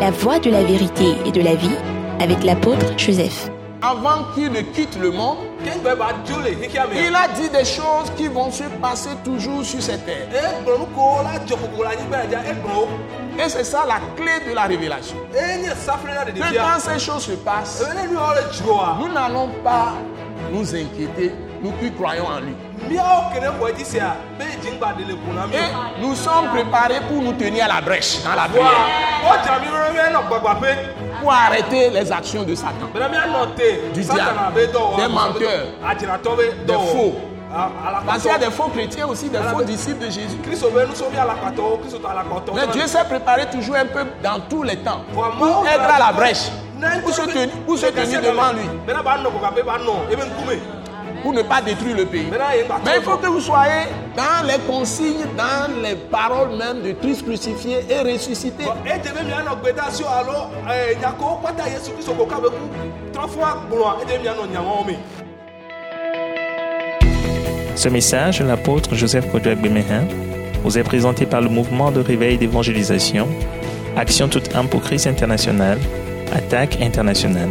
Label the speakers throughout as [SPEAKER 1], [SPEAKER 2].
[SPEAKER 1] la voie de la vérité et de la vie avec l'apôtre Joseph.
[SPEAKER 2] Avant qu'il ne quitte le monde, il a dit des choses qui vont se passer toujours sur cette terre. Et c'est ça la clé de la révélation.
[SPEAKER 3] ɖeɖefia
[SPEAKER 2] quand ces choses se passent, nous n'allons pas nous inquiéter, nous qui croyons en lui. Et nous sommes préparés pour nous tenir à la brèche dans la prière,
[SPEAKER 3] gbagbaƒe
[SPEAKER 2] pour arrêter les actions de Satan. Du diable,
[SPEAKER 3] dɔ
[SPEAKER 2] des menteurs,
[SPEAKER 3] be
[SPEAKER 2] des faux.
[SPEAKER 3] wɔ
[SPEAKER 2] Parce qu'il y a des faux chrétiens aussi, des faux disciples de Jésus. Mais Dieu s'est préparé toujours un peu dans tous les temps
[SPEAKER 3] Pour
[SPEAKER 2] être à la brèche, pour se tenir, pour se tenir devant lui, pour ne pas détruire le pays. Mais il faut que vous soyez dans les consignes, dans les paroles même de Christ crucifié et ressuscité.
[SPEAKER 4] Ce message de l'apôtre Joseph Kodouak Bemehin vous est présenté par le mouvement de réveil d'évangélisation, Action toute âme pour Christ international, Attaque internationale.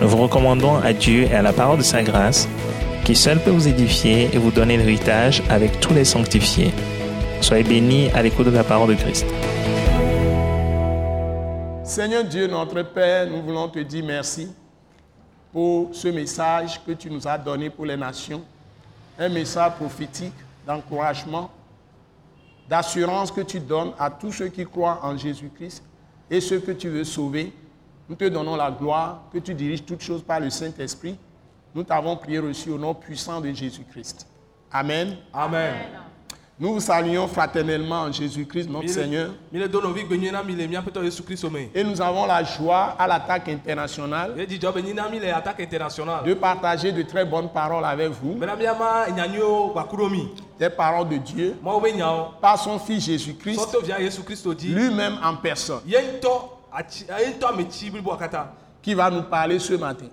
[SPEAKER 4] Nous vous recommandons à Dieu et à la parole de sa grâce, qui seul peut vous édifier et vous donner l'héritage avec tous les sanctifiés. Soyez bénis à l'écoute de la parole de Christ.
[SPEAKER 2] Seigneur Dieu, notre Père, nous voulons te dire merci pour ce message que tu nous as donné pour les nations. Un message prophétique d'encouragement, d'assurance que tu donnes à tous ceux qui croient en Jésus-Christ et ceux que tu veux sauver. Nous te donnons la gloire, que tu diriges toutes choses par le Saint-Esprit. Nous t'avons prié reçu au nom puissant de Jésus-Christ. Amen.
[SPEAKER 3] amen.
[SPEAKER 2] Nous vous saluons fraternellement en Jésus-Christ, notre Seigneur. Et nous avons la joie à l'attaque internationale de partager de très bonnes paroles avec vous, des paroles de Dieu, par son Fils Jésus-Christ, lui-même en personne, qui va nous parler ce matin,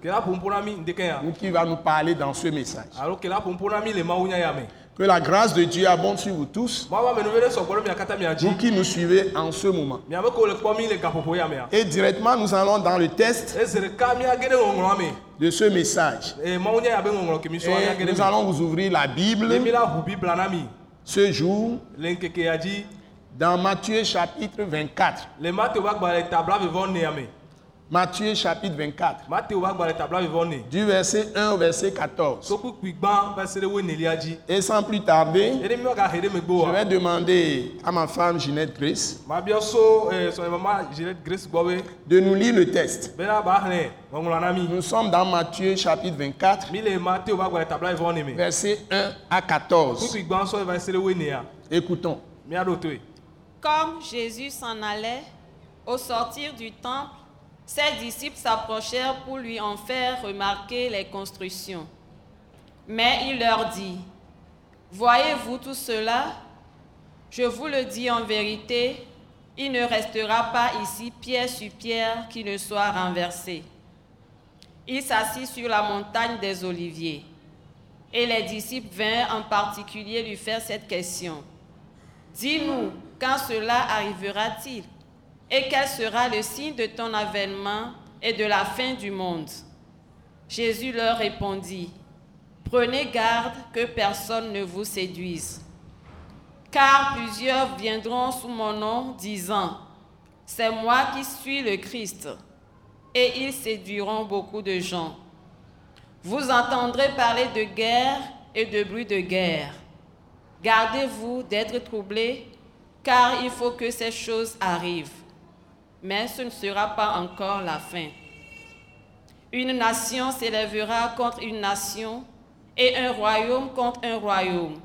[SPEAKER 2] ou qui va nous parler dans ce message. Que la grâce de Dieu abonde sur vous tous, vous qui nous suivez en ce moment. Et directement, nous allons dans le test de ce message. Et nous allons vous ouvrir la Bible. Ce jour dans Matthieu chapitre 24. Matthieu chapitre 24,
[SPEAKER 3] mateo ƒe agbalẽ tabla vevɔ ne
[SPEAKER 2] du verset 1 au verset 14.
[SPEAKER 3] so kpukpui gbã va se ɖe woenelia dzi
[SPEAKER 2] Et sans plus tarder, je vais demander à ma femme Ginette Grace
[SPEAKER 3] be
[SPEAKER 2] de nous lire le texte. Nous sommes dans Matthieu chapitre 24,
[SPEAKER 3] mi le mateo ƒe agbalẽ tabla vevɔ ne me
[SPEAKER 2] verset 1 à 14.
[SPEAKER 3] kpukpui gbã sɔ va se ɖe woenea
[SPEAKER 2] Écoutons.
[SPEAKER 5] Comme Jésus s'en allait, au sortir du temple, ses disciples s'approchèrent pour lui en faire remarquer les constructions. Mais il leur dit, Voyez-vous tout cela? Je vous le dis en vérité, il ne restera pas ici pierre sur pierre qui ne soit renversée. Il s'assit sur la montagne des Oliviers. Et les disciples vinrent en particulier lui faire cette question. Dis-nous, quand cela arrivera-t-il? Et quel sera le signe de ton avènement et de la fin du monde? Jésus leur répondit, Prenez garde que personne ne vous séduise. Car plusieurs viendront sous mon nom disant, C'est moi qui suis le Christ. Et ils séduiront beaucoup de gens. Vous entendrez parler de guerre et de bruit de guerre. Gardez-vous d'être troublés, car il faut que ces choses arrivent. Mais ce ne sera pas encore la fin. Une nation s'élèvera contre une nation et un royaume contre un royaume.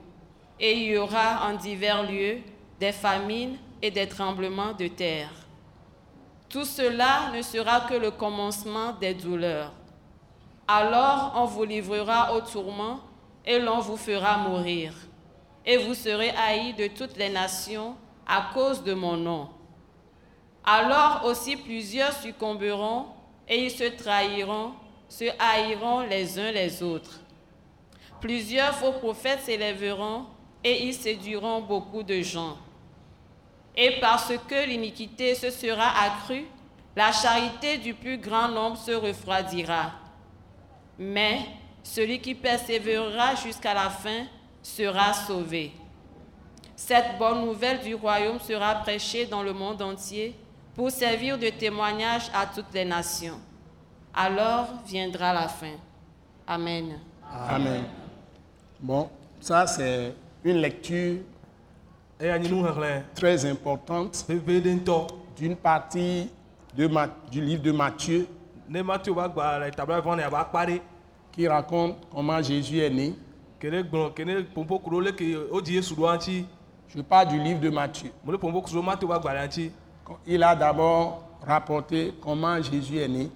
[SPEAKER 5] Et il y aura en divers lieux des famines et des tremblements de terre. Tout cela ne sera que le commencement des douleurs. Alors on vous livrera au tourment et l'on vous fera mourir. Et vous serez haïs de toutes les nations à cause de mon nom. Alors aussi plusieurs succomberont et ils se trahiront, se haïront les uns les autres. Plusieurs faux prophètes s'élèveront et ils séduiront beaucoup de gens. Et parce que l'iniquité se sera accrue, la charité du plus grand nombre se refroidira. Mais celui qui persévérera jusqu'à la fin sera sauvé. Cette bonne nouvelle du royaume sera prêchée dans le monde entier pour servir de témoignage à toutes les nations. Alors viendra la fin. Amen.
[SPEAKER 2] Amen. Bon, ça c'est une lecture très importante d'une partie de Ma- du livre de Matthieu qui raconte comment Jésus est né. Je parle du livre de Matthieu. Il a d'abord rapporté comment Jésus est né,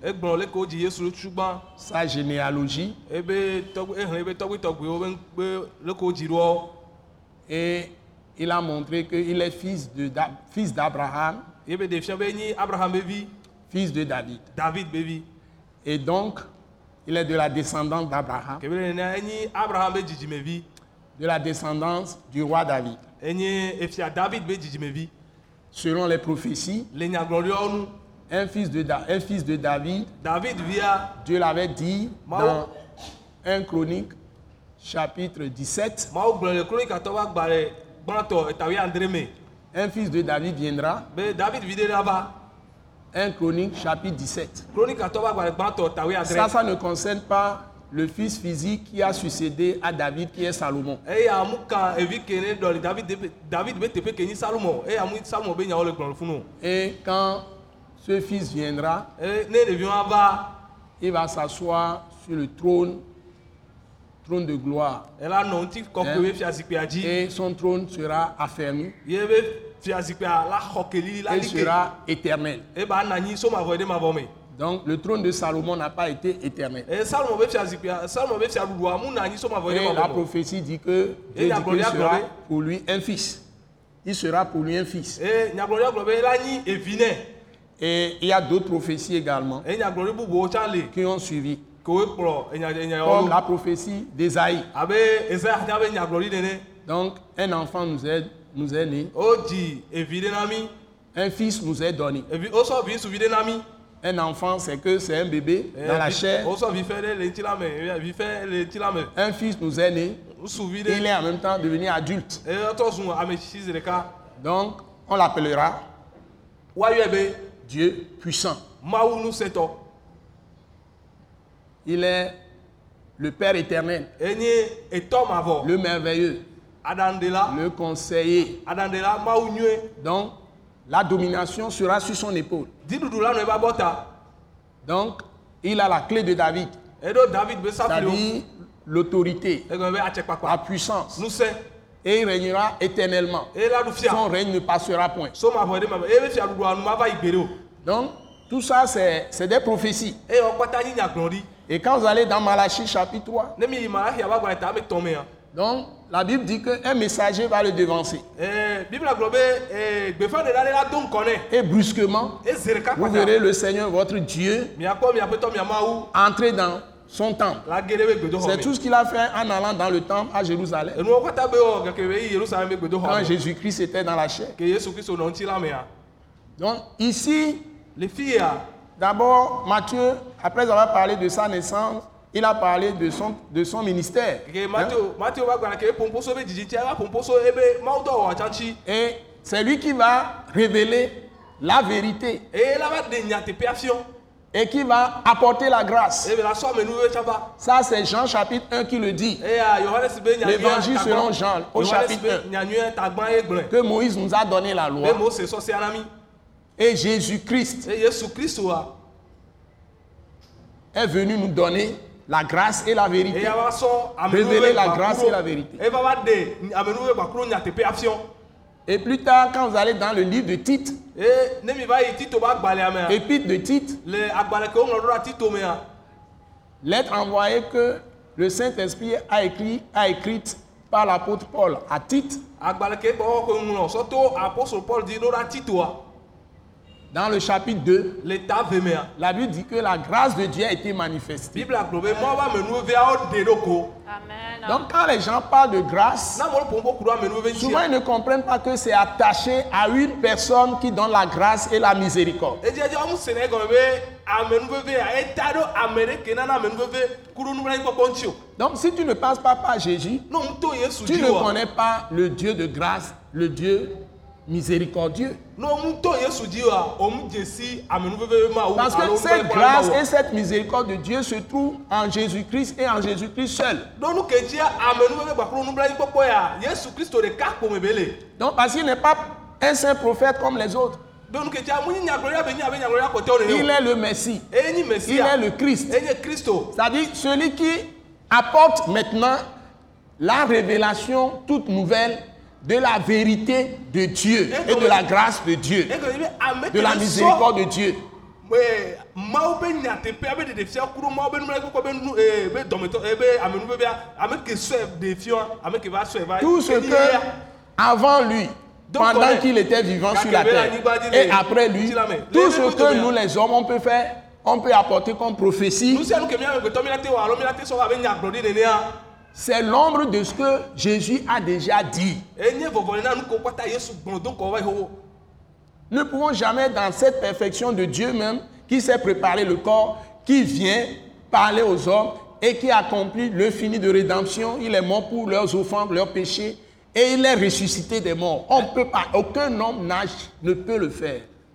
[SPEAKER 3] tsugbã
[SPEAKER 2] sa généalogie.
[SPEAKER 3] Wodzi ɖoa.
[SPEAKER 2] Et il a montré qu'il est fils de fils d'Abraham, fils de David.
[SPEAKER 3] david
[SPEAKER 2] Et donc, il est de la descendance d'Abraham, de la descendance du roi David. Selon les prophéties, un fils de, Da- un fils de David,
[SPEAKER 3] david via
[SPEAKER 2] Dieu l'avait dit dans 1 Chronique, chapitre 17,
[SPEAKER 3] mawu gblɔ le kronikatɔ ƒe agbalẽ gbãtɔ etawi andre me
[SPEAKER 2] un fils de David viendra,
[SPEAKER 3] be david va
[SPEAKER 2] 1 Chronique, chapitre 17.
[SPEAKER 3] kronikatɔ ƒe agbalẽ gbãtɔ etawi
[SPEAKER 2] Ça, ça ne concerne pas le fils physique qui a succédé à David, qui est Salomon. Et quand ce fils viendra,
[SPEAKER 3] e ava.
[SPEAKER 2] il va s'asseoir sur le trône, trône de gloire.
[SPEAKER 3] dzi
[SPEAKER 2] Et son trône sera affermi, il sera éternel. Donc le trône de Salomon n'a pas été éternel. Et la prophétie dit que Dieu dit qu'il sera pour lui un fils. Il sera pour lui un fils. Et il y a d'autres prophéties également qui ont suivi, comme la prophétie d'Ésaïe.
[SPEAKER 3] nene
[SPEAKER 2] Donc un enfant nous est, nous est né,
[SPEAKER 3] mi
[SPEAKER 2] un fils nous est donné. Un enfant, c'est que c'est un bébé
[SPEAKER 3] Eh,
[SPEAKER 2] dans la chair.
[SPEAKER 3] eh,
[SPEAKER 2] Un fils nous est né. Il est en même temps devenu adulte.
[SPEAKER 3] zi ɖeka
[SPEAKER 2] Donc, on l'appellera Dieu puissant. Il est le Père éternel, le merveilleux, le conseiller. Donc, la domination sera sur son épaule. Donc, il a la clé de David, c'est-à-dire l'autorité, la puissance. Et il régnera éternellement. Son règne ne passera point. Donc, tout ça, c'est des prophéties. Et quand vous allez dans Malachie chapitre 3, donc la Bible dit qu'un messager va le devancer.
[SPEAKER 3] Eh, eh,
[SPEAKER 2] Et brusquement, vous verrez le Seigneur, votre Dieu, entrer dans son temple. C'est tout ce qu'il a fait en allant dans le temple à Jérusalem. Quand Jésus-Christ était dans la chair.
[SPEAKER 3] mea
[SPEAKER 2] Donc ici,
[SPEAKER 3] le fi ya
[SPEAKER 2] d'abord, Matthieu, après avoir parlé de sa naissance, il a parlé de son, de son ministère. Hein? Et c'est lui qui va révéler la vérité et qui va apporter la grâce.
[SPEAKER 3] eye be la sɔ amenuwo tsã va
[SPEAKER 2] Ça, c'est Jean chapitre 1 qui le dit.
[SPEAKER 3] eya yohanes be
[SPEAKER 2] L'évangile selon Jean, au chapitre
[SPEAKER 3] be
[SPEAKER 2] 1.
[SPEAKER 3] nyanyuɛ tagbã ye gblɔe
[SPEAKER 2] Que Moïse nous a donné la loi. Et Jésus-Christ est venu nous donner la grâce et la vérité. Révéler la grâce et la vérité. Et plus tard, quand vous allez dans le livre de Tite, épître de Tite, lettre envoyée que le Saint-Esprit a écrit, a écrite par l'apôtre Paul à Tite,
[SPEAKER 3] paul di ɖo ɖa titoa
[SPEAKER 2] Dans le chapitre 2,
[SPEAKER 3] le ta vemea
[SPEAKER 2] la Bible dit que la grâce de Dieu a été manifestée.
[SPEAKER 5] Amen.
[SPEAKER 2] Donc quand les gens parlent de grâce, souvent ils ne comprennent pas que c'est attaché à une personne qui donne la grâce et la miséricorde. Donc si tu ne passes pas par Jésus, tu ne connais pas le Dieu de grâce, le Dieu miséricordieux. Parce que cette grâce et cette miséricorde de Dieu se trouvent en Jésus-Christ et en Jésus-Christ seul. Donc parce qu'il n'est pas un saint prophète comme les autres. Il est le Messie. Il est
[SPEAKER 3] mesia
[SPEAKER 2] le Christ. C'est-à-dire celui qui apporte maintenant la révélation toute nouvelle de la vérité de Dieu et de la grâce de Dieu, de la miséricorde de Dieu. Tout ce que avant lui, pendant qu'il était vivant sur la terre, et après lui, tout ce que nous les hommes on peut faire, on peut apporter comme prophétie, c'est l'ombre de ce que Jésus a déjà dit. Nous ne pouvons jamais, dans cette perfection de Dieu même, qui s'est préparé le corps, qui vient parler aux hommes et qui accomplit le fini de rédemption, il est mort pour leurs offenses, leurs péchés, et il est ressuscité des morts. On peut pas, aucun homme nage ne peut le faire.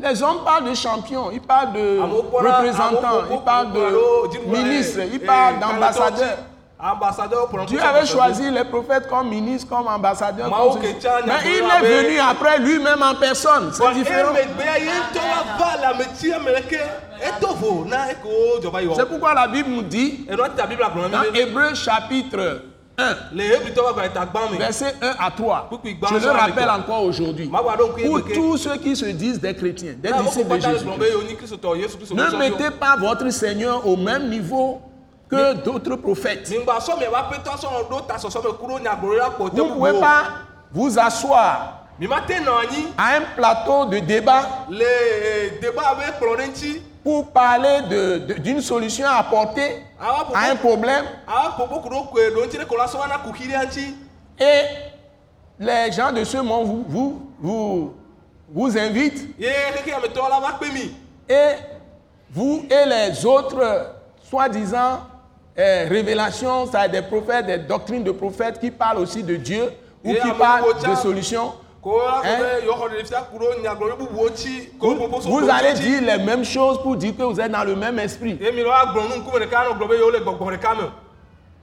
[SPEAKER 2] Les hommes parlent de champions, ils parlent de
[SPEAKER 3] kpɔna-
[SPEAKER 2] représentants,
[SPEAKER 3] amewo
[SPEAKER 2] ils parlent de
[SPEAKER 3] dziɖuɖu,
[SPEAKER 2] ministres,
[SPEAKER 3] eh,
[SPEAKER 2] ils
[SPEAKER 3] eh,
[SPEAKER 2] parlent d'ambassadeurs. Dieu avait choisi les prophètes comme ministres, comme ambassadeurs. Comme Mais il est venu après lui-même en personne. C'est différent. C'est pourquoi la Bible nous dit, dans Hébreu chapitre 1,
[SPEAKER 3] le Hebritɔ va gba eta gbã me.
[SPEAKER 2] verset 1 à 3,
[SPEAKER 3] Kpukpui
[SPEAKER 2] je le rappelle encore aujourd'hui, pour tous ceux qui se disent des chrétiens, des disciples de Jésus. Ne mettez pas votre Seigneur au même niveau que d'autres prophètes. Vous ne pouvez pas vous asseoir à un plateau de débat.
[SPEAKER 3] Débat
[SPEAKER 2] pour parler de- de- d'une solution à apporter à un problème. Et les gens de ce monde vous, vous, vous, vous invitent. Et vous et les autres soi-disant euh, révélations, ça des prophètes, des doctrines de prophètes qui parlent aussi de Dieu ou qui parlent de solutions.
[SPEAKER 3] La
[SPEAKER 2] Hein?
[SPEAKER 3] ko
[SPEAKER 2] Vous, allez dire les mêmes choses pour dire que vous êtes dans le même esprit.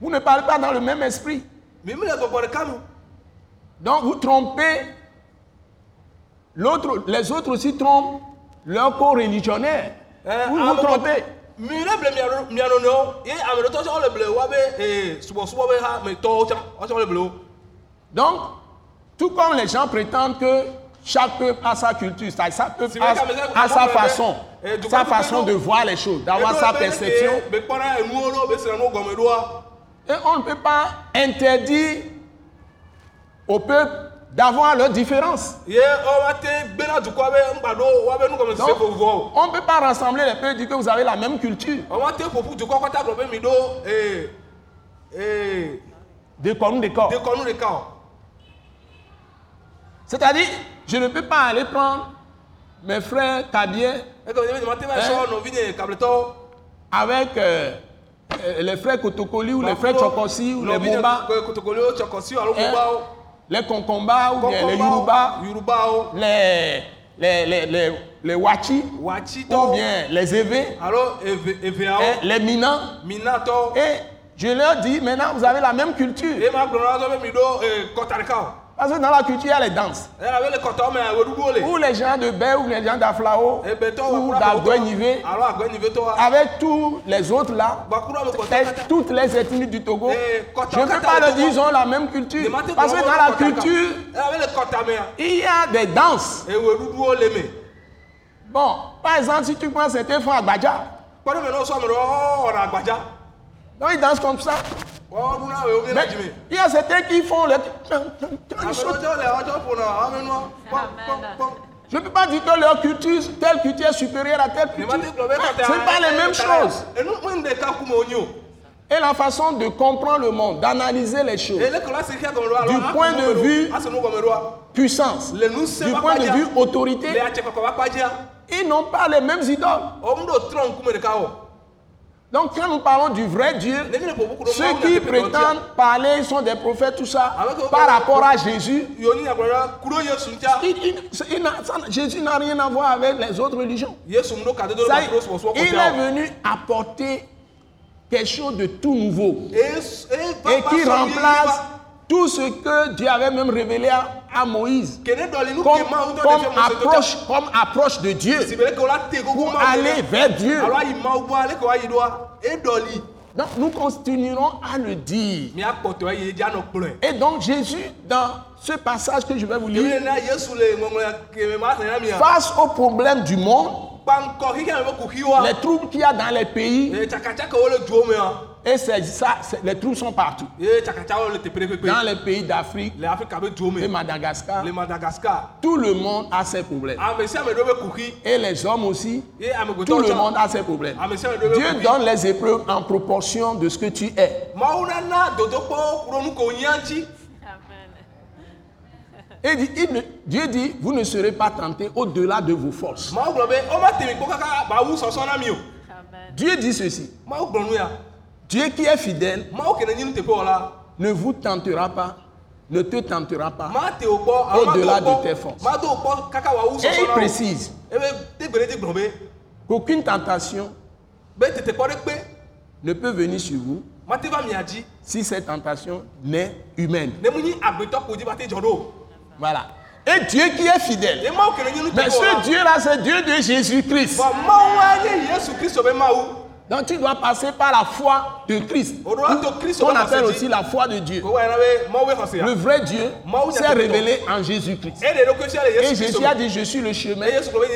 [SPEAKER 2] Vous ne parlez pas dans le même esprit. Donc vous trompez l'autre, les autres aussi trompent leurs co-religionnaires.
[SPEAKER 3] Eh,
[SPEAKER 2] Vous vous trompez.
[SPEAKER 3] Wo.
[SPEAKER 2] Donc, tout comme les gens prétendent que chaque peuple a sa culture, chaque peuple a, sa façon,
[SPEAKER 3] eh,
[SPEAKER 2] sa façon de voir les choses, d'avoir sa perception.
[SPEAKER 3] eh.
[SPEAKER 2] Et on ne peut pas interdire au peuple d'avoir leurs différences. Donc, on ne peut pas rassembler les peuples et dire que vous avez la même culture.
[SPEAKER 3] Woava te ƒoƒu dukɔ kɔta gblɔ be mi ɖo ee ee
[SPEAKER 2] De comme des corps.
[SPEAKER 3] dekɔnu ɖeka o.
[SPEAKER 2] C'est-à-dire, je ne peux pas aller prendre mes frères Kabier Hein? avec euh, euh, les frères Kotokoli ou les frères
[SPEAKER 3] Bakuro,
[SPEAKER 2] Chokosi ou les
[SPEAKER 3] alo
[SPEAKER 2] hein, les Konkomba ou les Yoruba, les, les, les, les, les Wachi. Ou bien les
[SPEAKER 3] eve.
[SPEAKER 2] Hein, les.
[SPEAKER 3] Minatɔwo.
[SPEAKER 2] Et je leur dis, maintenant vous avez la même culture. Parce que dans la culture, il y a les danses.
[SPEAKER 3] le
[SPEAKER 2] Où les gens de Baie, ou les gens d'Aflao,
[SPEAKER 3] ebetɔwo
[SPEAKER 2] ou
[SPEAKER 3] kura
[SPEAKER 2] d'Agouenivé, avec tous les autres là,
[SPEAKER 3] kata
[SPEAKER 2] toutes les ethnies du Togo,
[SPEAKER 3] Eh,
[SPEAKER 2] je ne peux pas le dire, ils ont la même culture. Parce que dans la culture,
[SPEAKER 3] mea
[SPEAKER 2] il y a des danses. Bon, par exemple, si tu prends certains frères Agbadja, donc ils dansent comme ça. Il y a certains qui font le...
[SPEAKER 3] ame ɖewo le wɔtsɔ ƒona amenua
[SPEAKER 2] Je ne peux pas dire que leur culture, telle culture est supérieure à telle culture. Ce n'est pas les mêmes choses. Et la façon de comprendre le monde, d'analyser les choses, Du point de vue- puissance, du point de vue autorité, ils n'ont pas les mêmes idoles. Donc quand nous parlons du vrai Dieu, ceux qui prétendent parler sont des prophètes, tout ça, par rapport à Jésus, il- il- ça- Jésus n'a rien à voir avec les autres religions. Ça, il est venu apporter quelque chose de tout nouveau.
[SPEAKER 3] Et-
[SPEAKER 2] qui remplace tout ce que Dieu avait même révélé à, à Moïse. Comme, approche, comme approche de Dieu. Pour aller vers Dieu. Donc nous continuerons à le dire. Et donc Jésus, dans ce passage que je vais vous lire,
[SPEAKER 3] mia
[SPEAKER 2] face au problème du monde, les troubles qu'il y a dans les pays, et c'est ça, les troubles sont partout.
[SPEAKER 3] kpekpe
[SPEAKER 2] Dans les pays d'Afrique, et Madagascar,
[SPEAKER 3] madagascar
[SPEAKER 2] tout le monde a ses problèmes.
[SPEAKER 3] kuxi
[SPEAKER 2] Et les hommes aussi, tout le monde a ses problèmes.
[SPEAKER 3] be
[SPEAKER 2] Dieu donne les épreuves en proportion de ce que tu es. Et dit- il ne- Dieu dit, vous ne serez pas tentés au-delà de vos forces. Dieu dit ceci. Dieu qui est fidèle ne vous tentera pas, ne te tentera pas.
[SPEAKER 3] te
[SPEAKER 2] Au-delà de tes forces. Et il précise
[SPEAKER 3] ebe tegbe ɖe gblɔ be
[SPEAKER 2] qu'aucune tentation
[SPEAKER 3] be tete kpɔ ɖe kpe
[SPEAKER 2] ne peut venir sur vous si cette tentation n'est humaine. Voilà. Et Dieu qui est fidèle. Mais ce Dieu-là, c'est Dieu de Jésus-Christ. Donc tu dois passer par la foi de Christ. Qu'on appelle aussi la foi de Dieu.
[SPEAKER 3] xɔse
[SPEAKER 2] Le vrai Dieu s'est révélé en Jésus-Christ. Et Jésus a dit, je suis le chemin,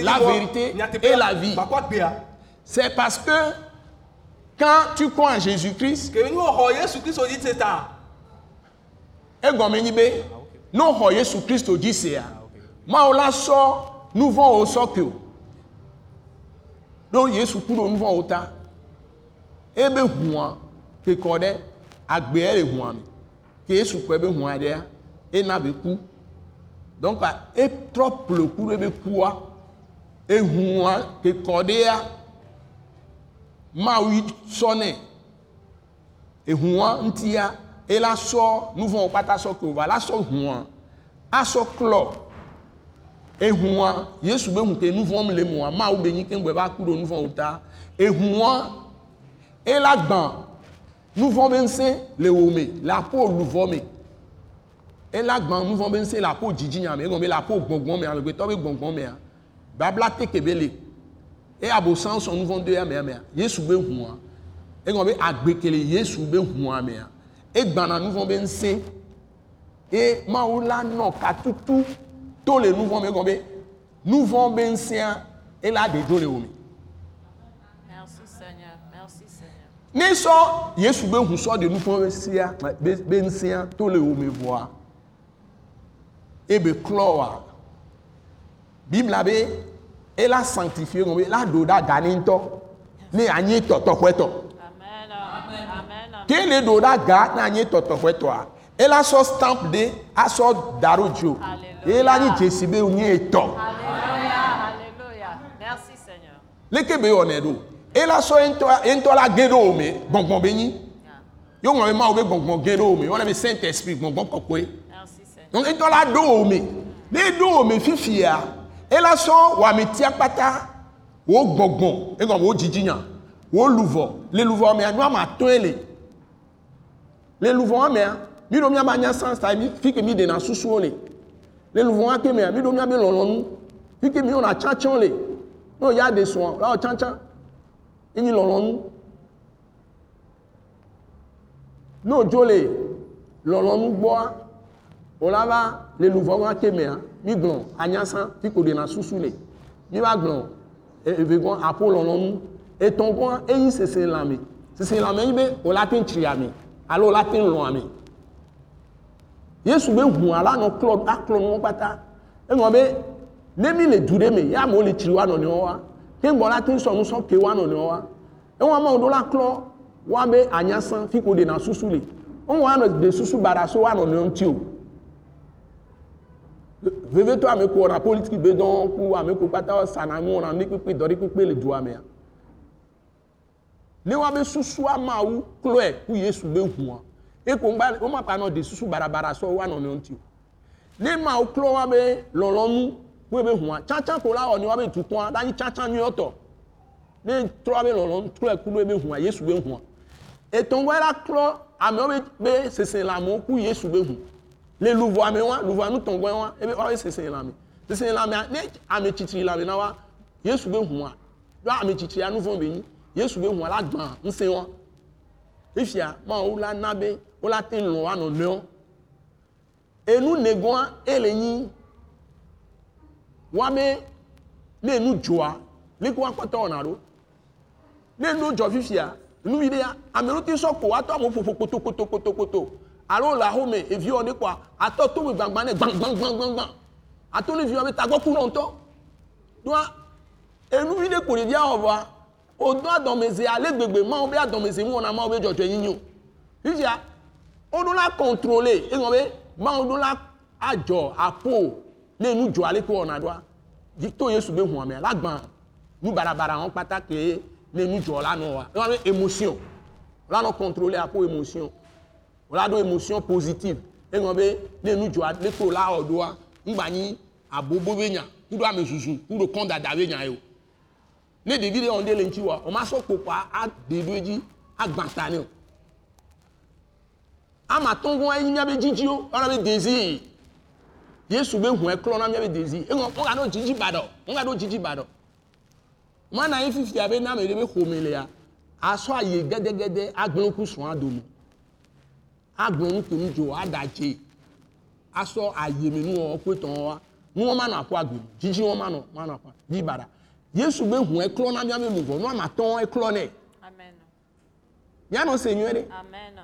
[SPEAKER 2] la vérité et la vie. C'est parce que quand tu crois en Jésus-Christ,
[SPEAKER 3] ke nyi wo xɔ yesu kristu dzi te ta
[SPEAKER 2] egɔme nyi be ne xɔ Yesu Kristo dzi Ebe hũa ke kɔ ɖe agbea le hũa me. Ke Yesu kɔe be hũa ɖea, ena be ku. Donc etrɔ ple ku ɖe be kua. Ehũa ke kɔ ɖea, Mawu sɔ nɛ. ehua ŋutia ela sɔ nu vɔ̃wo kpata sɔ ke o va la sɔ hua asɔ klɔ ehua yesu ŋu ke nu vɔ̃m le mua mawu be nyi ke ŋgbe va ku ɖo nu vɔ̃wo ta ehua ela gbã nu vɔ̃ be ŋusẽ le wo me le aƒo luvɔ me ela gbã nu vɔ̃ be ŋusẽ le aƒo dzidzinya me egɔme be le be gbɔngbɔn mea babla te ke be le eye abosam sɔ nu vɔ̃ do ya mea mea yesu be hua egɔme be agbekele yesu be hua mea egbana nu vɔ̃ be ŋusẽ eye mawu la nɔ katutu to le nu vɔ̃ me egɔme be nu vɔ̃ be ŋusẽa ela ɖeɖo le wo me
[SPEAKER 5] Merci Seigneur. Merci Seigneur.
[SPEAKER 2] Ne sɔ yesu be hu sɔ de nu vɔ̃ be sia be be ŋusẽa to le wo me vɔa ebe klɔa bibla be ela sanctifie egɔme be la ɖo ɖe aga ne ŋutɔ ne anyi tɔtɔƒetɔ.
[SPEAKER 5] Amen. Amen. Amen.
[SPEAKER 2] ke le ɖo ɖe aga ne anyi tɔtɔƒetɔa ela sɔ stamp ɖe asɔ da ɖo dzo ye la nyi dzesi be etɔ leke wɔnɛ ɖo ela sɔ ye ŋutɔ ye ŋutɔ la ge ɖe wo me gbɔngbɔn be nyi yewo ŋlɔ be mawo be gbɔngbɔn ge ɖe wo me wɔna be saint esprit gbɔngbɔn kɔkɔe donc ŋutɔ la ɖo wo me ne ɖo wo me fifia ela sɔ wɔametia kpata wo gbɔngbɔn egɔme wo dzidzinya wo luvɔ le luvɔ mea nu ama tɔe le le luvɔ mea mi ɖo miabe anyasã sa mi fi ke mi ɖena susuwo le. Le luvo wa ke mea mi ɖo miabe lɔlɔnu fi ke mi wɔna le. Ne o ya de srɔ̃ la o enyi lɔlɔnu ne o dzo le lɔlɔnu gbɔa o la va le luvo wa ke mea mi gblɔ anyasã fi ko ɖena susu le mi va gblɔ eve gɔn aƒo lɔlɔnu etɔ̃ gɔn eyi sese lãme sese lãme yi be o la te tsri ame alo o la te lɔ ame yesu be ʋu ala nɔ klɔ aklɔ nuwo kpata eŋlɔ be ne mi le du ɖe me ya amewo le tsri wa nɔnɔewo wa ke ŋgbɔ la te sɔ nusɔ ke wa nɔnɔewo wa eŋɔ amewo ɖo la klɔ wa be anyasã fi ko ɖena susu le eŋɔ anɔ de susu baɖa so wa nɔnɔewo ŋuti o. Vevetɔ ame ko wɔna politiki be dɔn ku ame ko kpata sana nu wɔna ne kpekpe dɔ ɖe kpekpe le dua mea ne wa be susu amawu klɔe ku yesu be ʋua eko ŋgba wo ma pa nɔ de susu baɖabaɖa sɔ wa nɔnɔewo ŋuti o. Ne mawu klɔ wa be lɔlɔnu ku ebe ʋua tsãtsã ko la wɔ ne wa be dukɔa la nyi tsãtsã nyuiɔtɔ ne trɔ wa be lɔlɔnu klɔe ku ebe ʋua yesu be ʋua etɔ̃gɔe la klɔ amewo be be sese lãmewo ku yesu be ʋu le luvo ame wa luvo anu tɔ̃gɔe wa ebe wa be sese lãme sese lãmea ne ame tsitsi lãme na wa yesu be ʋua yɔ ame tsitsi anu vɔ be nyi yesu be ʋua la gbã ŋusẽ wa. Efia mawu la na be wo la te lɔ wa nɔnɔewo enu negɔa ele nyi wa be ne nu dzɔa leke wa kpɔtɔ wɔna ɖo ne nu dzɔ fifia nu yi ɖe ya ame ɖo te sɔ ko atɔ amewo ƒoƒo kpotokpotokpoto alo le axome eviwo ne kɔa atɔ to me gbagba ne gbangbangbangba ato ne viwo be tagbɔ ku nɔ ŋutɔ doa enu yi ɖe ko ɖevia wɔ vɔa o do adɔmeze ale gbegbe mawo be adɔmeze mu wɔna mawo be dzɔdzɔ yi nyo. Fifia wo ɖo la contrôler eŋɔ be mawo ɖo la adzɔ aƒo ne nu dzɔ ale ke wɔna yi to yesu be ʋua mea la gbã nu baɖabaɖa wɔn kpata ke ne nu dzɔ la nɔ wa eŋɔ be émotion la nɔ contrôler aƒo émotion o la émotion positive eŋɔ be ne nu dzɔ ale ke o la wɔ ɖoa ŋgba nyi abobo be nya kuɖo ame zuzu kuɖo kɔn dada be nya ye o. Ne ɖevi ɖe wɔn ɖe le ŋuti wa o ma sɔ kpokpoa aɖe ɖo edzi agbã ta ne o. Ama tɔn gɔn eyi miabe dzidziwo ɔna be dezi yesu be ʋu eklɔ na miabe dezi. Eŋɔ ŋga ɖo dzidzi baɖɔ ŋga ɖo dzidzi baɖɔ mana ye fifia be na ame ɖe be xɔme le ya. Asɔ ayi gɛdɛgɛdɛ agblẽ ku srɔ̃a dome agblẽ nu kunu dzo aɖatse asɔ ayeme nuwɔwɔ kpe tɔn wa. Nuwɔ ma nɔ aƒɔ agbe dzidzi wɔ ma nɔ ma nɔ aƒɔ dzi baɖa yesu be ʋu eklɔ na miabe luvɔ nu ama tɔn eklɔ nɛ
[SPEAKER 5] Amen.
[SPEAKER 2] mianɔ se nyuie ɖe
[SPEAKER 5] Amen.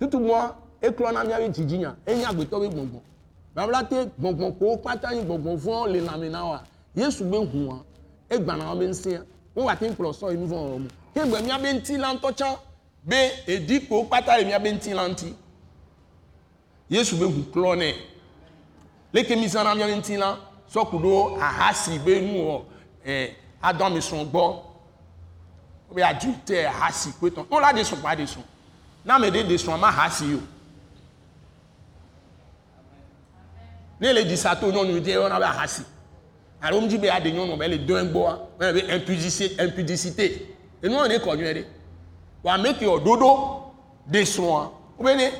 [SPEAKER 2] tutubɔ eklɔ na miabe dzidzinya enye agbetɔ be gbɔngbɔn babla te gbɔngbɔn ko kpata nyi gbɔngbɔn vɔ le lãme na wa. Yesu be ʋua egbana wa be ŋusẽa wo wa te kplɔ sɔ yi nu vɔ wɔwɔ mu. Ke gbe miabe ŋuti la ŋutɔ tsã be edi ko kpata le miabe ŋuti la ŋuti yesu be ʋu klɔ nɛ leke mi zã na miabe ŋuti la sɔku ɖo ahasi be nu wɔ ɛ adɔ ame srɔ̃ gbɔ be adu te ahasi kpetɔ no la de srɔ̃ kpa de srɔ̃ na ame ɖe de srɔ̃ ma hasi o ne le disato nyɔnu de wɔna be ahasi alo ŋdzi be aɖe nyɔnu be le do egbɔa wɔna be impudicité impudicité enua ne kɔ nyuie ɖe wa ame ke wɔ ɖoɖo de srɔ̃a wo be ne?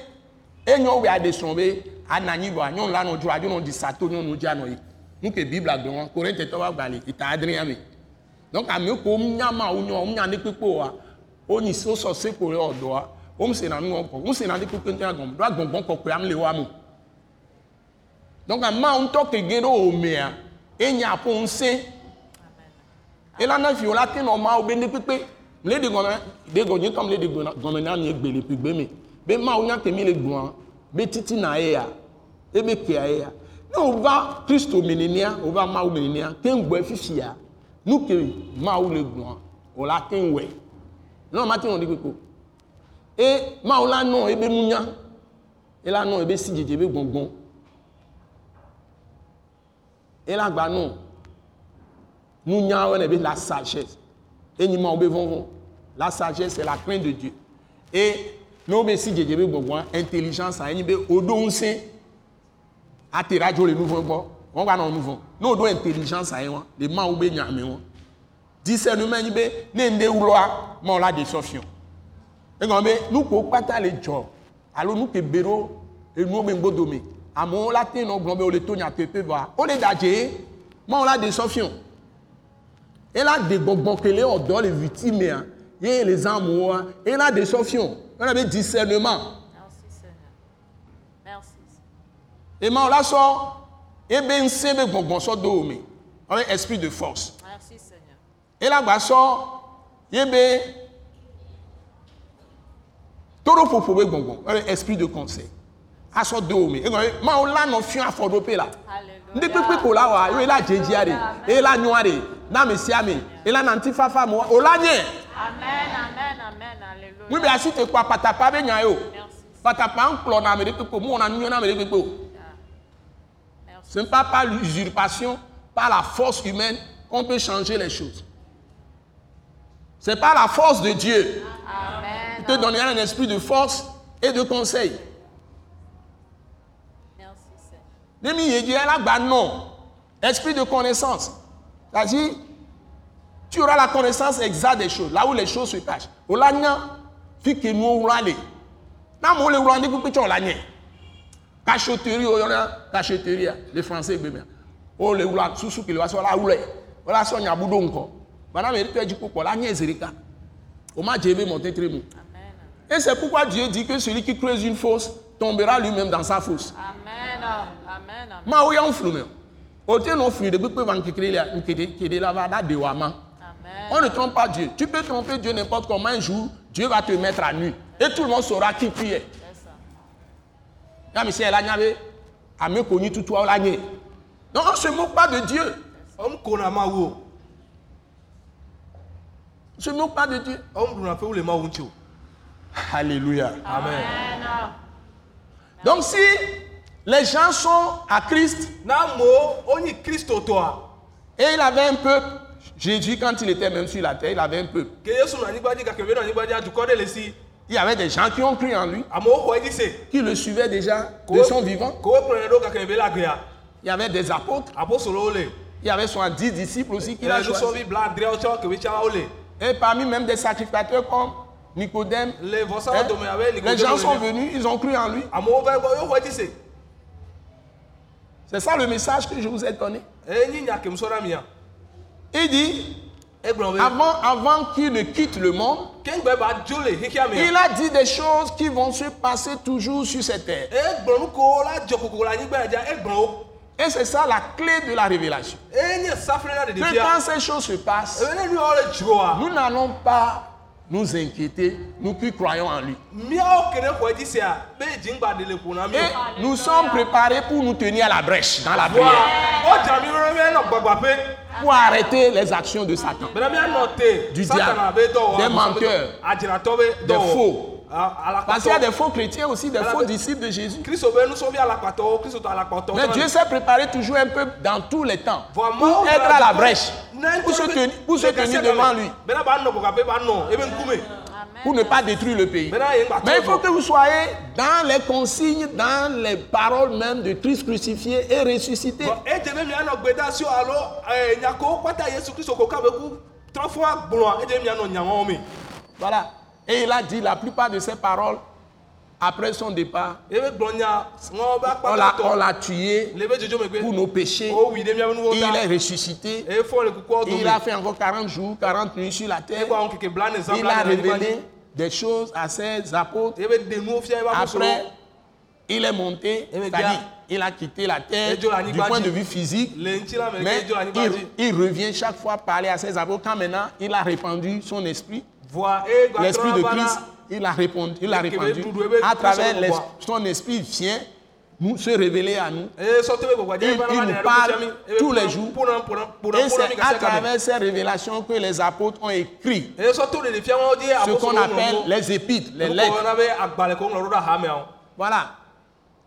[SPEAKER 2] Enyɔ be aɖe srɔ̃ be ana anyi bɔa nyɔnu la nɔ dzro adzo nɔ disato nyɔnu dzi anɔ yi nu ke bibla gbe wɔn korintetɔ wa gbali ita adria me. Donc ame ko nya ma wo nyɔ wo nya ne kpekpe wa wo nyi so sɔ se ko le ɔdɔa wo mu sena nu wɔn kɔ wo sena ne kpekpe ŋutɔ gɔm do agbɔngbɔn kɔkɔe am le wa me donc amawo ŋutɔ ke ge ɖe wo mea. Enya ƒo ŋusẽ elana fi wo la te nɔ mawo be ne kpekpe mle de gɔme de gɔ nyitɔ mle de gɔme gɔme na mi gbe le kpegbe me be mawo nya ke mi le gbɔa be titina ye ya ebe kea ye ya ne o va kristo menenia o va mawu menenia te ŋu gbɔe fifia nu ke mawu le gbɔa o la te ŋu wɛ ne o ma te ŋu di kpekpe o e mawu la nɔ ebe nunya e la nɔ ebe si dzedze ebe gbɔngbɔn e la gba nɔ nunya wɔne be la sagesse. Enyi mawu be vɔvɔ la sagesse c'est la crainte de Dieu. Et ne o be si dzedze be gbɔngbɔn intelligence enyi be o do ŋusẽ ate radio le nuvɔ gbɔ wɔn gba nɔ nuvɔ ne o do intelligence ayi wɔn le mawu be nyame wɔn discernement nyi be ne n de wlɔa mawu la de sɔfiɔ egɔme be nu ko kpata le dzɔ alo nu ke be ɖo amewo la te nɔ gblɔm be wole to nyateƒe vɔa wole da dze mawo la de sɔfiɔ ela de gbɔgbɔ kele ɔdɔ le vitimea ye les amewoa ela de sɔfiɔ yɔna be discernement
[SPEAKER 5] Merci Seigneur. Merci.
[SPEAKER 2] ema la sɔ ebe ŋusẽ be gbɔgbɔ sɔ do wo me ɔbe esprit de force.
[SPEAKER 5] Merci Seigneur.
[SPEAKER 2] ela gba sɔ ye be toɖoƒoƒo be gbɔgbɔ ɔbe esprit de conseil asɔ do wo me egɔme be mawo la nɔ fiɔ afɔɖoƒe la ŋdɛ kpekpe ko la wa yo ela dzedzia de ela nyɔa de na ame sia ame ela na ŋutifafa mo o la nye be asi te kpa patapa be nya o
[SPEAKER 5] Merci.
[SPEAKER 2] patapa ŋkplɔ na ame ɖe kpekpe o wɔna nu nyɔ na ame ɖe kpekpe o
[SPEAKER 5] Merci.
[SPEAKER 2] ce n'est pas par l'usurpation par la force humaine qu'on peut changer les choses. C'est par la force de Dieu.
[SPEAKER 5] Amen.
[SPEAKER 2] Il te donnera un esprit de force et de conseil.
[SPEAKER 5] Merci
[SPEAKER 2] La gba non. Esprit de connaissance. C'est-à-dire, tu auras la connaissance exacte des choses, là où les choses se cachent. O la nya, fi ke nu wla le. Na mo le wla ndi kupe tso la nye. Cacheterie o yona, cacheterie a, les français be me. O le wla susu ke le wa so la wle. O la so nya budo nko. Bana me te djiko po la nye zerika. O ma djebe mon tetre mu. Et c'est pourquoi Dieu dit que celui qui creuse une fosse tombera lui-même dans sa fosse.
[SPEAKER 5] Amen. Amen. Amen.
[SPEAKER 2] Ma o yan flu me. O te no flu de gbe van kekele la nkede kede la va da de wa ma.
[SPEAKER 5] Amen.
[SPEAKER 2] On ne trompe pas Dieu. Tu peux tromper Dieu n'importe comment un jour, Dieu va te mettre à nu. Et tout le monde saura qui tu es.
[SPEAKER 5] C'est ça.
[SPEAKER 2] Ya mi se la nyabe ame konyi tutu la nye. Non, on se moque pas de Dieu. On se moque pas de Dieu. Alléluia.
[SPEAKER 3] amen
[SPEAKER 5] Amen.
[SPEAKER 2] Donc si les gens sont à Christ. Et il avait un peuple, Jésus quand il était même sur la terre, il avait un peuple. Il y avait des gens qui ont cru en lui,
[SPEAKER 3] se
[SPEAKER 2] qui le suivaient déjà de son vivant.
[SPEAKER 3] gbea
[SPEAKER 2] Il y avait des apôtres, il y avait 70 disciples aussi
[SPEAKER 3] tsãwo le
[SPEAKER 2] Et parmi même des sacrificateurs comme Nicodème, hein,
[SPEAKER 3] abe
[SPEAKER 2] les gens sont venus, ils ont cru en lui.
[SPEAKER 3] amewo va egbɔ yo xɔ edzi se
[SPEAKER 2] C'est ça le message que je vous ai donné.
[SPEAKER 3] ɖe mia
[SPEAKER 2] Il dit,
[SPEAKER 3] be
[SPEAKER 2] avant, avant qu'il ne quitte le monde, il a dit des choses qui vont se passer toujours sur cette terre.
[SPEAKER 3] wo
[SPEAKER 2] Et c'est ça la clé de la révélation.
[SPEAKER 3] ɖeɖefia
[SPEAKER 2] quand ces choses se passent,
[SPEAKER 3] le dzroa
[SPEAKER 2] nous n'allons pas nous inquiéter, nous qui croyons en lui. Et nous sommes préparés pour nous tenir à la brèche dans la prière,
[SPEAKER 3] gbagbaƒe
[SPEAKER 2] pour arrêter les actions de Satan. Du diable, des menteurs, des faux. Parce qu'il y a des faux chrétiens aussi, des faux disciples de Jésus.
[SPEAKER 3] kristo be nusrɔ̃vi alakpatɔwo kristo tɔ alakpatɔwo
[SPEAKER 2] Mais Dieu s'est préparé toujours un peu dans tous les temps pour être à la brèche, pour se tenir, pour se tenir devant lui, pour ne pas détruire le pays. Mais il faut que vous soyez dans les consignes, dans les paroles même de Christ crucifié et ressuscité. Voilà. Et il a dit la plupart de ces paroles après son départ. On l'a, on
[SPEAKER 3] akpata
[SPEAKER 2] l'a tué pour nos péchés.
[SPEAKER 3] nuwo
[SPEAKER 2] Il est ressuscité. Il a fait encore 40 jours, 40 nuits sur la terre. Il a révélé des choses à ses apôtres. Après, il est monté,
[SPEAKER 3] Eh,
[SPEAKER 2] c'est-à-dire, il a quitté la terre du point de vue physique. Mais il, il revient chaque fois parler à ses apôtres. Quand maintenant, il a répandu son esprit,
[SPEAKER 3] gba
[SPEAKER 2] l'esprit de Christ, il a répondu, il a répandu. À travers son esprit vient nous se révéler à nous.
[SPEAKER 3] gbɔgbɔdze
[SPEAKER 2] Il- il nous parle
[SPEAKER 3] ebe
[SPEAKER 2] tous les jours. Et c'est à travers ces révélations que les apôtres ont écrit
[SPEAKER 3] dzi
[SPEAKER 2] ce qu'on appelle les épîtres, les lettres. Voilà.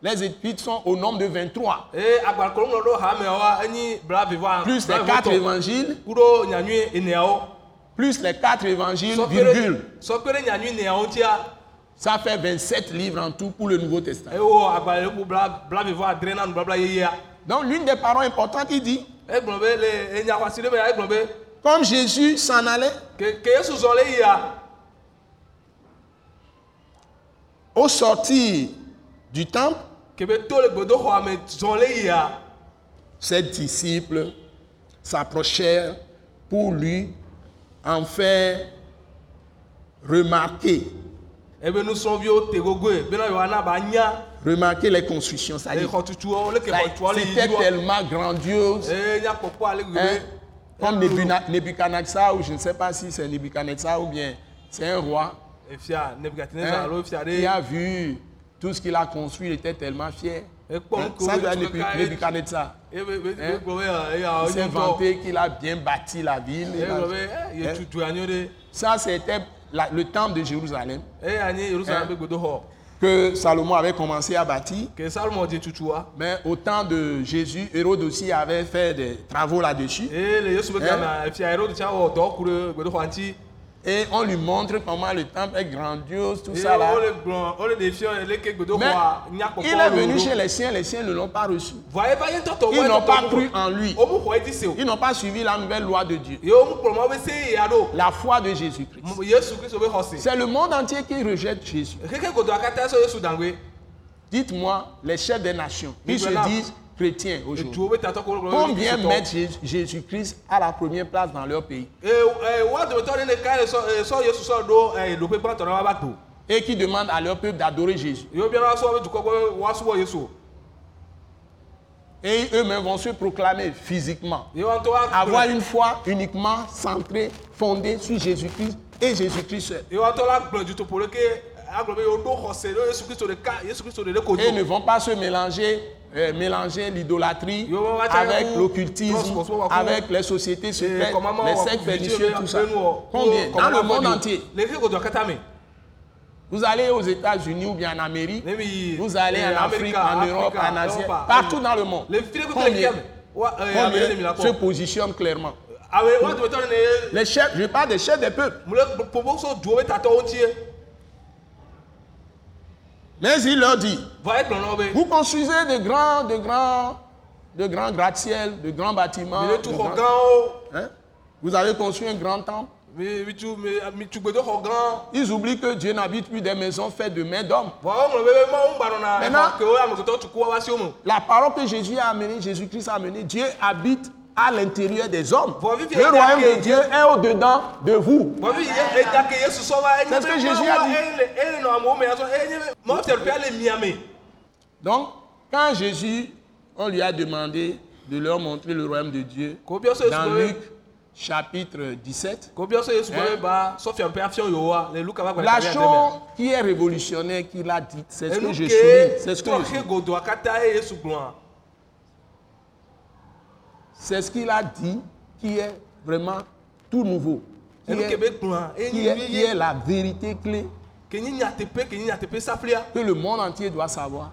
[SPEAKER 2] Les épîtres sont au nombre de 23,
[SPEAKER 3] eye agbalẽ ko ŋlɔ ɖo hameawoa enyi blaviva
[SPEAKER 2] plus les quatre évangiles, plus les quatre évangiles, virgule. Ça fait 27 livres en tout pour le Nouveau Testament. Donc l'une des paroles importantes, il dit,
[SPEAKER 3] ya egblɔ be
[SPEAKER 2] comme Jésus s'en allait, Au sortir du temple, ses disciples s'approchèrent pour lui en faire remarquer,
[SPEAKER 3] ebe nusrɔ̃viwo te gogoe bena yewoana ba nya.
[SPEAKER 2] Remarquer les constructions. ça- C'était tellement grandiose.
[SPEAKER 3] ale
[SPEAKER 2] hein, comme Nebuna- Nebuchadnezzar, ou je ne sais pas si c'est Nebuchadnezzar ou bien c'est un roi. Hein,
[SPEAKER 3] ɖe
[SPEAKER 2] a vu tout ce qu'il a construit, il était tellement fier. Hein,
[SPEAKER 3] nukewo
[SPEAKER 2] Ça doit être Hein?
[SPEAKER 3] be eya eya
[SPEAKER 2] Il s'est vanté qu'il a bien bâti la ville.
[SPEAKER 3] eh,
[SPEAKER 2] hein. Ça, c'était le temple de Jérusalem que Salomon avait commencé à bâtir.
[SPEAKER 3] tutua
[SPEAKER 2] Mais au temps de Jésus, Hérode aussi avait fait des travaux là-dessus. Et on lui montre comment le temple est grandiose, tout ça là. Mais il est venu chez les siens, les siens ne l'ont pas reçu. Ils n'ont pas cru en lui. Ils n'ont pas suivi la nouvelle loi de Dieu. La foi de Jésus-Christ. C'est le monde entier qui rejette Jésus. Dites-moi, les chefs des nations,
[SPEAKER 3] Mais
[SPEAKER 2] se disent chrétiens aujourd'hui, combien mettent Jé- Jésus-Christ à la première place dans leur pays
[SPEAKER 3] eh, eh,
[SPEAKER 2] et qui demandent à leur peuple d'adorer Jésus. Et eux-mêmes vont se proclamer physiquement. Avoir une foi uniquement centrée, fondée sur Jésus-Christ et Jésus-Christ seul. Et ne vont pas se mélanger, euh, mélanger l'idolâtrie avec l'occultisme, avec les sociétés secrètes, les sectes pernicieuses, tout ça. Combien? Dans le monde entier. Vous allez aux États-Unis ou bien en Amérique, vous allez en Afrique, en Europe, en Asie, partout dans le monde. Combien,
[SPEAKER 3] la
[SPEAKER 2] combien? Se
[SPEAKER 3] kpɔ
[SPEAKER 2] positionnent clairement.
[SPEAKER 3] Ne ne
[SPEAKER 2] Les chefs, je parle des chefs des peuples.
[SPEAKER 3] mu le popo so duwo be tatɔwo ŋuti ye
[SPEAKER 2] Mais il leur dit, vous construisez de grands, de grands, de grands gratte-ciel, de grands bâtiments. de grands-
[SPEAKER 3] gãwo
[SPEAKER 2] hein? Vous avez construit un grand temple?
[SPEAKER 3] gã
[SPEAKER 2] Ils oublient que Dieu n'habite plus des maisons faites de mains d'hommes. Maintenant- La parole que Jésus a amenée, Jésus-Christ a amenée, Dieu habite à l'intérieur des hommes. Le royaume de Dieu est au-dedans de vous. C'est ce que Jésus a dit. Donc, quand Jésus, on lui a demandé de leur montrer le royaume de Dieu, dans Luc chapitre 17,
[SPEAKER 3] ko biɔ so yesu gblɔ
[SPEAKER 2] Hein?
[SPEAKER 3] be ba sɔ fiaɖuƒea fiɔ yewoa le luka va
[SPEAKER 2] la chose qui est révolutionnaire qu'il a dit, c'est ce que je c'est ce que je
[SPEAKER 3] tɔxe
[SPEAKER 2] C'est ce qu'il a dit qui est vraiment tout nouveau, qui est, qui est- qui est
[SPEAKER 3] enyi
[SPEAKER 2] la vérité clé. Que le monde entier doit savoir.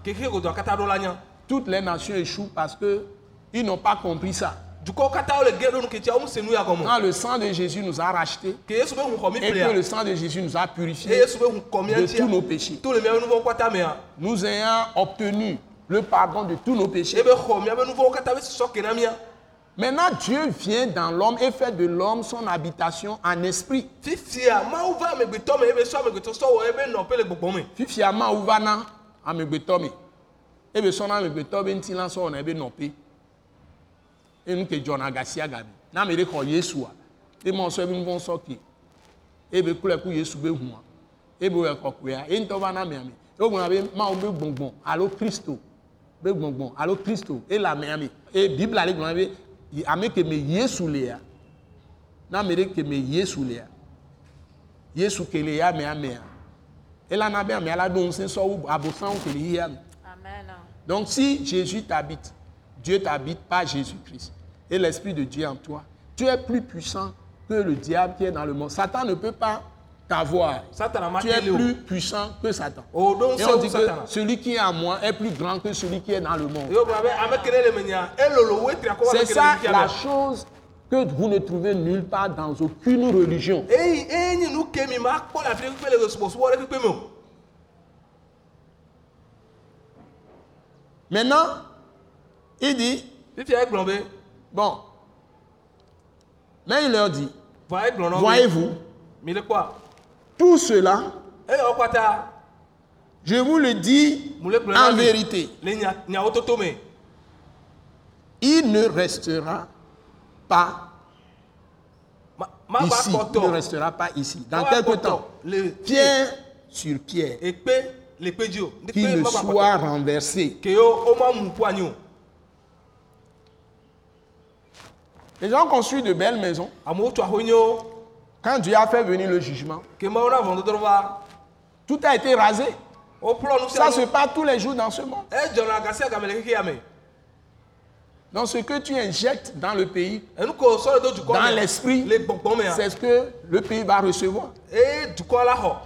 [SPEAKER 2] Toutes les nations échouent parce qu'ils n'ont pas compris ça. Quand le sang de Jésus nous a rachetés et que le sang de Jésus nous a purifiés de tous nos péchés,
[SPEAKER 3] mea
[SPEAKER 2] nous ayant obtenu le pardon de tous nos péchés. Maintenant, Dieu vient dans l'homme et fait de l'homme son habitation en esprit.
[SPEAKER 3] fifia mawu va amegbetɔ me ebe sɔ amegbetɔ sɔ wɔ ebe nɔƒe le gbɔgbɔ me
[SPEAKER 2] fifia mawu va na amegbetɔ me ebe sɔna amegbetɔ be ŋutilã sɔ wɔna ebe nɔƒe enu ke dzɔna gasia gabe na ame ɖe xɔ yesua ebe sɔ ebe nuvɔ sɔ ke ebe kplɔe ku yesu be hua ebe wòle kɔkɔea ye ŋutɔ va na amea me. Wogblɔna be mawu be gbɔngbɔn alo kristo be gbɔngbɔn alo kristo ele amea me eye bibla le gblɔna be yi- ame ke me yesu lea na ame ɖe ke me yesu lea yesu ke le ya amea mea elana be amea la ɖo ŋusẽ sɔ wu abosãwo ke le yia me
[SPEAKER 5] Amen.
[SPEAKER 2] donc si Jésus t'habite Dieu t'habite par Jésus-Christ. Et l'Esprit de Dieu en toi. Tu es plus puissant que le diable qui est dans le monde. Satan ne peut pas t'avoir tu es plus puissant que Satan.
[SPEAKER 3] O ɖo
[SPEAKER 2] et on dit que celui qui est en moi est plus grand que celui qui est dans le monde.
[SPEAKER 3] Ame
[SPEAKER 2] c'est ça la chose que vous ne trouvez nulle part dans aucune religion. Maintenant il dit bon mais il leur dit voyez-vous tout cela
[SPEAKER 3] wo kpata
[SPEAKER 2] Je vous le dis en vérité, il ne restera pas ici. Il ne restera pas ici. Dans quelque temps, pierre sur pierre, qu'il ne soit renversé. Les gens construisent de belles maisons. Quand Dieu a fait venir le jugement, tout a été rasé. Ça se passe tous les jours dans ce monde.
[SPEAKER 3] me
[SPEAKER 2] Donc ce que tu injectes dans le pays, dans l'esprit,
[SPEAKER 3] mea
[SPEAKER 2] c'est ce que le pays va recevoir.
[SPEAKER 3] la xɔ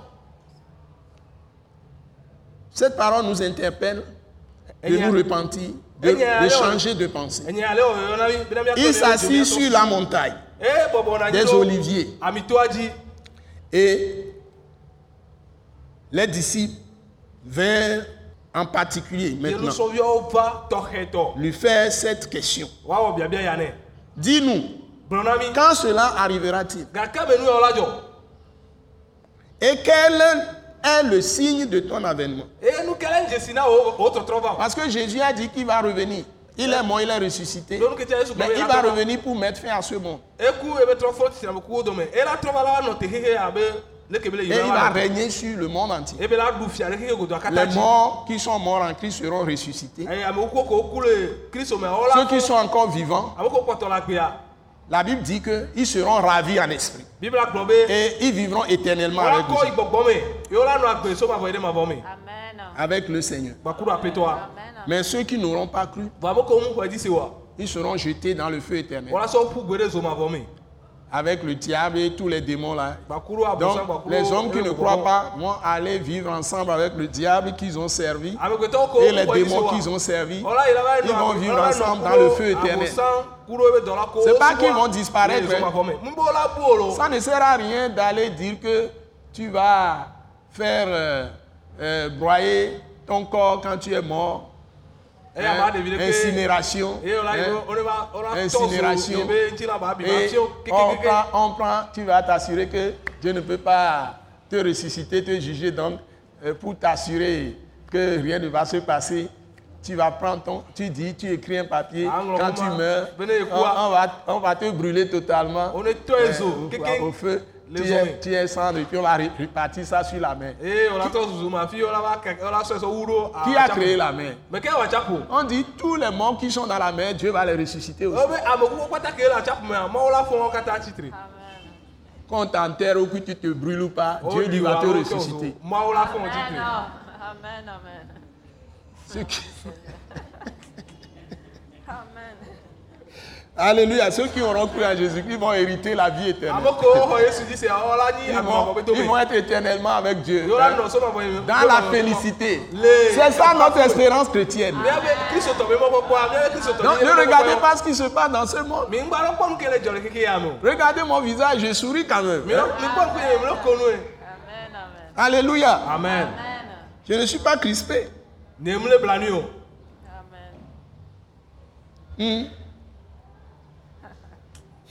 [SPEAKER 2] Cette parole nous interpelle de nous repentir, de, de changer de pensée. Il s'assit sur la montagne des
[SPEAKER 3] nyi
[SPEAKER 2] oliviers. Et les disciples vinrent en particulier maintenant lui faire cette question. Dis-nous, quand cela arrivera-t-il? Et quel est le signe de ton avènement? Parce que Jésus a dit qu'il va revenir. Il est mort, il est ressuscité. Mais il va revenir pour mettre fin à ce monde. Et il va régner sur le monde entier. Les morts qui sont morts en Christ seront ressuscités.
[SPEAKER 3] me awo
[SPEAKER 2] Ceux qui sont encore vivants,
[SPEAKER 3] la
[SPEAKER 2] Bible dit qu'ils seront ravis en esprit. Et ils vivront éternellement avec, nous, avec le Seigneur. Mais ceux qui n'auront pas cru, ils seront jetés dans le feu éternel. Avec le diable et tous les démons là. Donc, les hommes qui ne croient pas vont aller vivre ensemble avec le diable qu'ils ont servi et les démons qu'ils ont servi. Ils vont vivre ensemble dans le feu éternel. C'est pas qu'ils vont disparaître, hein. Ça ne sert à rien d'aller dire que tu vas faire euh, euh, broyer ton corps quand tu es mort. Hein, incinération. hein, Incinération. Et on prend, on prend, tu vas t'assurer que Dieu ne peut pas te ressusciter, te juger. Donc, euh, pour t'assurer que rien ne va se passer, tu vas prendre ton, tu dis, tu écris un papier.
[SPEAKER 3] Ah,
[SPEAKER 2] Quand tu meurs, on, va, on va te brûler totalement.
[SPEAKER 3] On est
[SPEAKER 2] Euh,
[SPEAKER 3] os.
[SPEAKER 2] au- au feu.
[SPEAKER 3] Les
[SPEAKER 2] Tu es, tu cendre et puis on va ré- répartir ça sur la
[SPEAKER 3] ɛsɛ wu ɖo
[SPEAKER 2] Qui a créé la
[SPEAKER 3] tsaƒo
[SPEAKER 2] On dit tous les morts qui sont dans la mer, Dieu va les ressusciter aussi.
[SPEAKER 3] tsitre
[SPEAKER 2] Qu'on t'enterre ou que tu te brûles ou pas, Dieu lui va te ressusciter.
[SPEAKER 5] Amen, amen.
[SPEAKER 2] Qui- Alléluia. Ceux qui auront cru en Jésus-Christ vont hériter la vie éternelle.
[SPEAKER 3] nyi
[SPEAKER 2] Ils vont, ils être éternellement avec Dieu. hein, Dans la félicité. C'est ça notre espérance chrétienne. Donc ne regardez pas ce qui se passe dans ce monde. Regardez mon visage, je souris quand même.
[SPEAKER 5] Amen, amen.
[SPEAKER 2] Alléluia.
[SPEAKER 3] amen.
[SPEAKER 2] Je ne suis pas crispé.
[SPEAKER 5] Amen.
[SPEAKER 2] Hmm.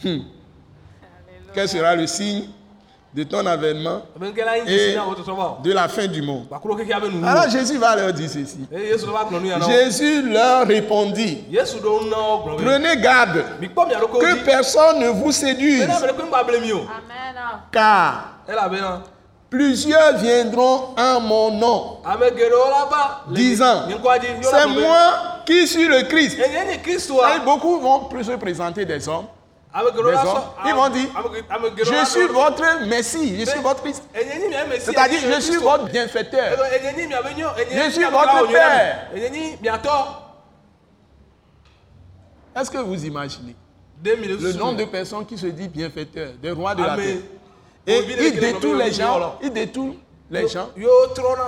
[SPEAKER 2] Hmm. Quel sera le signe de ton avènement et de la fin du monde?
[SPEAKER 3] Nu
[SPEAKER 2] Alors Jésus va leur dire ceci.
[SPEAKER 3] wo
[SPEAKER 2] Jésus leur répondit, prenez garde que personne ne vous séduise,
[SPEAKER 5] Amen.
[SPEAKER 2] car plusieurs viendront en mon nom, disant, c'est moi qui suis le Christ.
[SPEAKER 3] nye kristoa
[SPEAKER 2] Et beaucoup vont se présenter des hommes. Ils vont dire, Je suis votre Messie, je suis votre Christ. C'est-à-dire, je suis votre bienfaiteur. Je suis votre père. Est-ce que vous imaginez
[SPEAKER 3] le
[SPEAKER 2] nombre de personnes qui se disent bienfaiteurs, des rois de la terre Et ils détournent les gens, ils détournent les gens,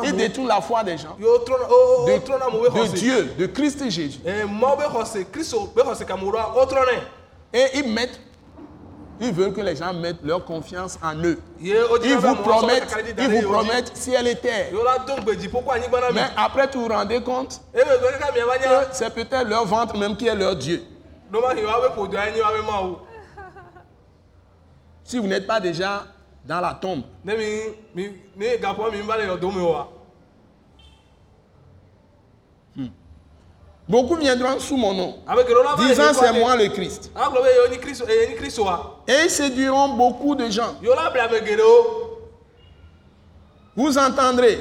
[SPEAKER 2] ils détournent la foi des gens.
[SPEAKER 3] Yo trɔna o o
[SPEAKER 2] de,
[SPEAKER 3] o trɔna mo be
[SPEAKER 2] de
[SPEAKER 3] xɔse
[SPEAKER 2] Dieu, de Christ Jésus.
[SPEAKER 3] Eh,
[SPEAKER 2] Et ils mettent, ils veulent que les gens mettent leur confiance en eux. Ils vous promettent, ils vous promettent ciel et terre. Mais après, vous vous rendez compte
[SPEAKER 3] miava
[SPEAKER 2] que c'est peut-être leur ventre même qui est leur Dieu.
[SPEAKER 3] mawu
[SPEAKER 2] Si vous n'êtes pas déjà dans la tombe,
[SPEAKER 3] ne mi mi ne gaƒoa mi va le yɔdo me oa
[SPEAKER 2] Beaucoup viendront sous mon nom,
[SPEAKER 3] le
[SPEAKER 2] disant c'est moi le Christ.
[SPEAKER 3] kristoa
[SPEAKER 2] Et ils séduiront beaucoup de gens. Vous entendrez,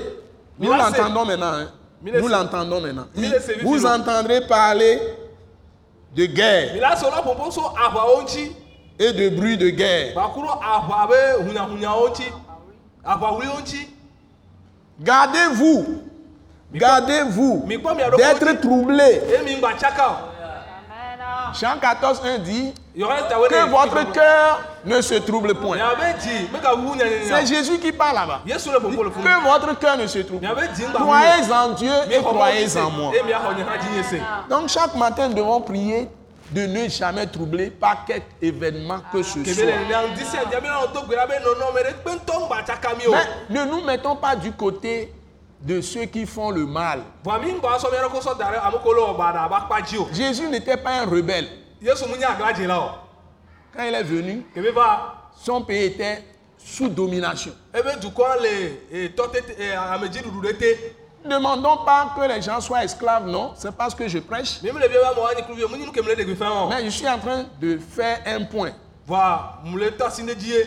[SPEAKER 2] nous l'entendons maintenant, hein. Nous l'entendons maintenant. Vous entendrez parler de guerre. Et de bruit de guerre.
[SPEAKER 3] ŋuti
[SPEAKER 2] Gardez-vous, gardez-vous d'être troublés.
[SPEAKER 3] tsaka o
[SPEAKER 2] Jean 14, 1 dit que votre cœur ne se trouble point. C'est Jésus qui parle là-bas. Que votre cœur ne se trouble point. Croyez en Dieu et croyez en moi.
[SPEAKER 3] se
[SPEAKER 2] Donc chaque matin, nous devons prier de ne jamais troubler par quelque événement que ce soit. Mais ne nous mettons pas du côté de ceux qui font le mal. Jésus n'était pas un rebelle. Quand il est venu, son pays était sous domination. Ne demandons pas que les gens soient esclaves, non, c'est parce que je prêche. Mais je suis en train de faire un point.
[SPEAKER 3] vɔa mu le tɔ asi ne dzi ye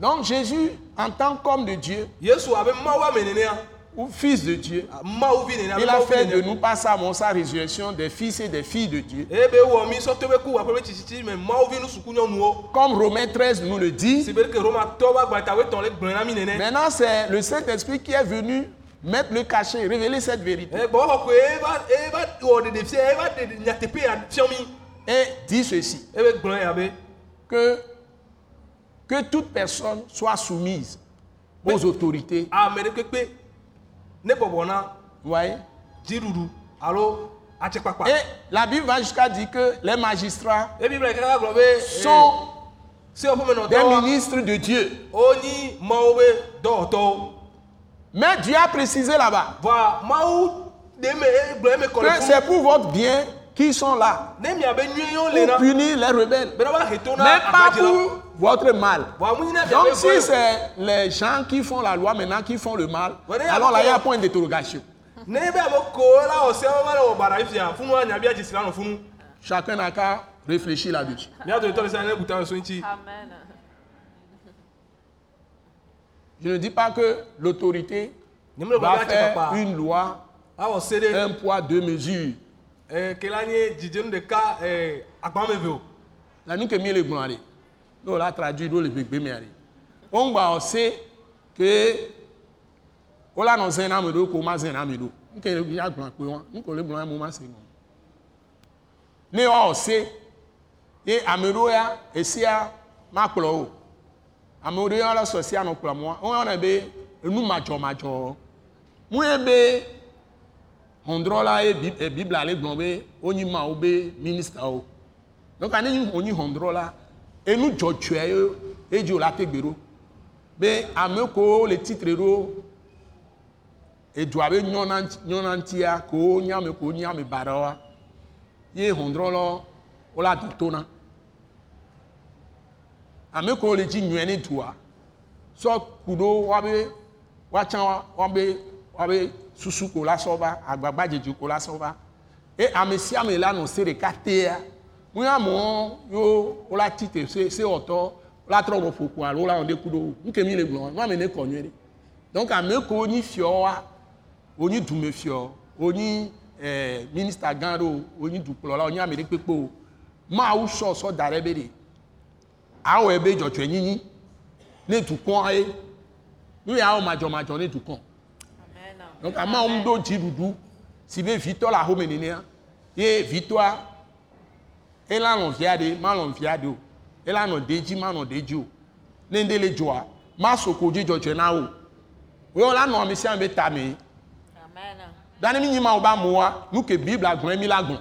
[SPEAKER 2] Donc Jésus, en tant qu'homme de Dieu,
[SPEAKER 3] nenea
[SPEAKER 2] ou fils de Dieu,
[SPEAKER 3] abe
[SPEAKER 2] il a fait de nous par sa mort, sa résurrection des fils et des filles de Dieu.
[SPEAKER 3] nyɔnuwo
[SPEAKER 2] Comme Romains 13 nous le dit,
[SPEAKER 3] mi nene
[SPEAKER 2] maintenant c'est le Saint-Esprit qui est venu mettre le cachet, révéler cette vérité.
[SPEAKER 3] Eh,
[SPEAKER 2] et dit ceci,
[SPEAKER 3] ya be
[SPEAKER 2] que, que toute personne soit soumise aux autorités.
[SPEAKER 3] dziɖuɖu alo atsekpakpa
[SPEAKER 2] Et la Bible va jusqu'à dire que les magistrats sont des ministres de Dieu. Mais Dieu a précisé là-bas. Que c'est pour votre bien qu'ils sont là, pour punir les rebelles, mais pas pour votre mal. Donc si c'est les gens qui font la loi maintenant qui font le mal, alors là il y a un point d'interrogation. Chacun n'a qu'à réfléchir là-dessus. Je ne dis pas que l'autorité va faire une loi,
[SPEAKER 3] ɖe
[SPEAKER 2] un poids, deux mesures.
[SPEAKER 3] eh, ke la nye dzidzenu ɖeka eh, agbame ve o
[SPEAKER 2] La nuque mi le gblɔa ɖe. Ne wòle traduit ɖo le gbegbe mea ɖe. Wongba ɔse ke wola nɔ zẽ na ame ɖewo ko woma zẽ na ame ɖewo. Nuke ya gblɔ kpe wa. Nuke le gblɔ ya mo ma se ŋɔ. Ne woawɔ se ye ame ɖewo ya esea makplɔ o. Ame ɖewo ya le sɔsia nɔ kplɔ mo. Woyɔnɛ be enu madzɔmadzɔ. Mu ye be hɔndrɔla ye Bi- eh, Biblia le gblɔ be wonyi mawo be ministawo. donc ane nyi wonyi hɔndrɔla enu dzɔdzɔe ye edzi wòle ate gbe ɖo be ame kowo le titre ɖo edua be nyɔna nyɔna ŋtia kowo nye ame kowo nye ame baɖawoa ye hɔndrɔlawo wole ado to na ame kowo le dzi nyuie ne dua sɔ ku ɖo woabe woatsã woabe woabe susu ko la sɔ va agbagba dzedze ko la sɔ va e ame sia ame la nɔ se ɖeka tea nu ya amewo yo wola tite se sewɔtɔ wola trɔ wɔ ƒoƒo alo wola wɔ ɖe ku ɖo nuke mi le gblɔ nu ame ne kɔ nyuie ɖe donc ame kowo nyi fiɔwoa wonyi dumefiɔ wonyi eh, minista gã ɖo wonyi dukplɔla wonyi ame ɖe kpekpe o mawu sɔ sɔ da ɖe be ɖe awɔe be dzɔdzɔenyinyi ne dukɔa ye. Nu ya wɔ madzɔmadzɔ ne dukɔ donc amawo ŋu ɖo dziɖuɖu si be vitɔ le ahome nenea ye vitɔa ela nɔvia ɖe malɔ nɔvia ɖe o. Ela nɔ ɖe dzi manɔ ɖe dzi o. Ne ŋɖe le dzɔa masoko dzi dzɔdzɔe na o. Wo la nɔ ame sia ame be tame dani mi nyi ma wo ba moa nu ke bibla gblɔ mi la gblɔ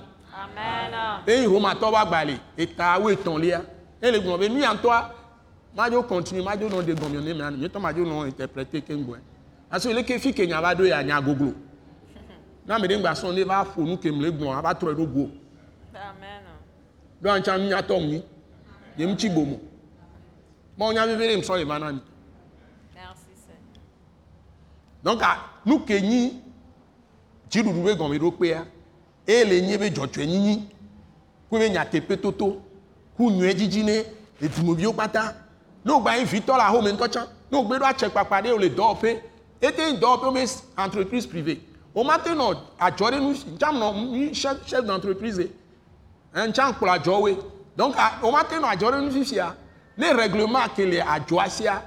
[SPEAKER 2] eyi romatɔ ba gbali eta wo etɔ̃lia ele gblɔ be nu ya ŋutɔa madzo continue madzo nɔ de gɔmɔ ne mea nyetɔ madzo nɔ interpréter ke ŋgɔe aso ele ke fi ke nya va ɖo ya nya goglo. Na ame ɖe ŋgba sɔn ne va ƒo nu ke mle gblɔ ava trɔe ɖo go ɖo aŋtsa nu nyatɔ mi ye ŋutsi bomo. Mɔ nya ɖe ŋusɔ le va na mi donc a nu ke nyi dziɖuɖu be gɔmeɖokpea eye le nye be dzɔdzɔenyenyi ku be nyateƒetoto ku nyuie dzidzi ne edumeviwo kpata ne wògba anyi vitɔ le ahome ŋutɔ tsã ne wògbe ɖo atse kpakpa ɖe wòle dɔwɔƒe ete nyi dɔwɔƒe wo be entreprise privé wòmate nɔ adzɔ ɖe nu nɔ nu chef chef d'entreprise ntsam kplɔ adzɔwoe donc a- wòmate nɔ adzɔ ɖe nu fifia ne règlement ke le adzɔa sia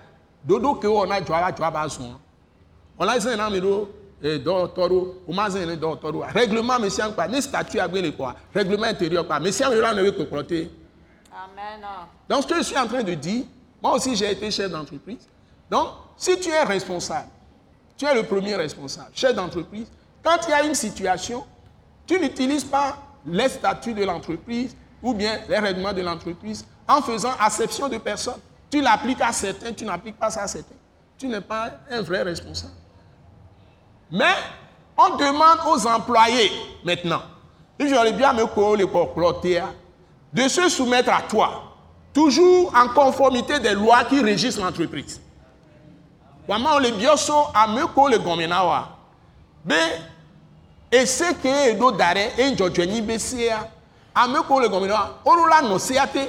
[SPEAKER 2] ɖoɖo ke wowɔ na adzɔa la adzɔa ba zɔa wòla zẽ na mi ɖo eh, dɔwɔtɔ ɖo wòma zẽ ne dɔwɔtɔ ɖo règlement me sia kpa ne statut agbe le kɔa règlement intérieur kpa me sia me la ne be kpɔkplɔ te.
[SPEAKER 5] Amen.
[SPEAKER 2] Donc, ce que je suis en train de dire, moi aussi j'ai été chef d'entreprise. Donc, si tu es responsable, tu es le premier responsable, chef d'entreprise, quand il y a une situation, tu n'utilises pas les statuts de l'entreprise ou bien les règlements de l'entreprise en faisant acception de personnes. Tu l'appliques à certains, tu n'appliques pas ça à certains. Tu n'es pas un vrai responsable. Mais on demande aux employés maintenant, j'aurais bien me de se soumettre à toi, toujours en conformité des lois qui régissent l'entreprise. Wama le bioso ameko le gomena wa. Be ese ke edo dare e njɔdzɔnyi be sea ameko le gomena wa. Olu la nɔ sea te.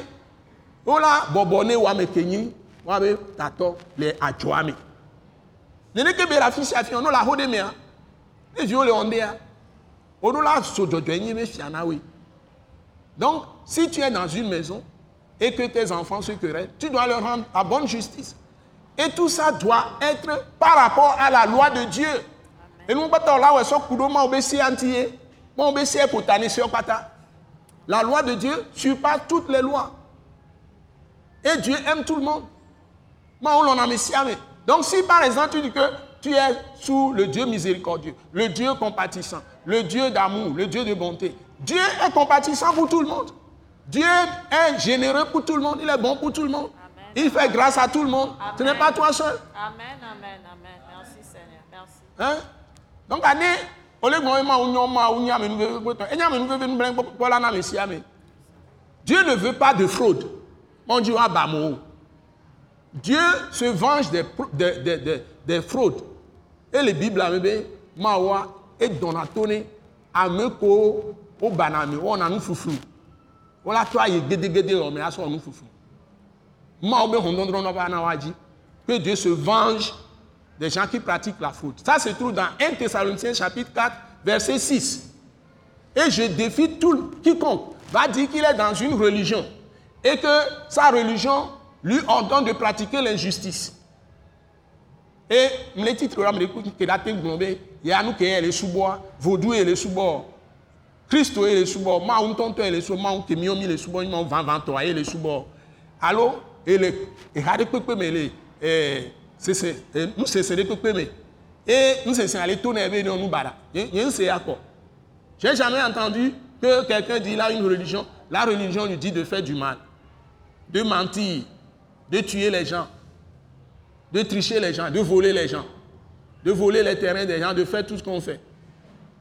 [SPEAKER 2] Wola bɔbɔ ne wa me kenyi wa be tatɔ le adzɔa me. Neneke be le afi sia fi no la ho de mea. Ne viwo le wɔndea. Olu la so dzɔdzɔnyi be fia na we. Donc, si tu es dans une maison et que tes enfants se querellent, tu dois leur rendre la bonne justice. Et tout ça doit être par rapport à la loi de Dieu. Et nous, là, on kudo ma antiye, pata. La loi de Dieu surpasse toutes les lois. Et Dieu aime tout le monde. Ma on l'en a messiame. Donc si par exemple tu dis que tu es sous le Dieu miséricordieux, le Dieu compatissant, le Dieu d'amour, le Dieu de bonté, Dieu est compatissant pour tout le monde. Dieu est généreux pour tout le monde, il est bon pour tout le monde. Il fait grâce à tout le monde. Ce n'est pas toi seul.
[SPEAKER 5] Amen, amen, amen. Merci Seigneur. Merci.
[SPEAKER 2] Hein? Donc, ma. Dieu ne veut pas de fraude. On dit, ah, bah, mon. Dieu se venge des, des, des, des, des fraudes. Et les Bibles, là, bébé, Mawa et Donatone, Ameko, au Banami, on a nous foufou. On a toi, il y a des gédés, mais à son nous foufou. Mao be hondondron no ba na waji. Que Dieu se venge des gens qui pratiquent la faute. Ça se trouve dans 1 Thessaloniciens chapitre 4, verset 6. Et je défie tout le- quiconque va dire qu'il est dans une religion et que sa religion lui ordonne de pratiquer l'injustice. Et les titres là, que la tête globée, il y a nous qui est les sous-bois, vaudou et les sous-bois. Christo et les sous-bois, ma un tonton et les sous-bois, ma un kémiomi les sous-bois, ma un vent ventoyer et les sous-bois. Allô? Et les, et hade pepe me c'est, c'est les pepe me. Et c'est aller tourner avec nous, bada. Il y a un c'est quoi? J'ai jamais entendu que quelqu'un dit là une religion, la religion lui dit de faire du mal, de mentir, de tuer les gens, de tricher les gens, de voler les gens, de voler les terrains des gens, de faire tout ce qu'on fait.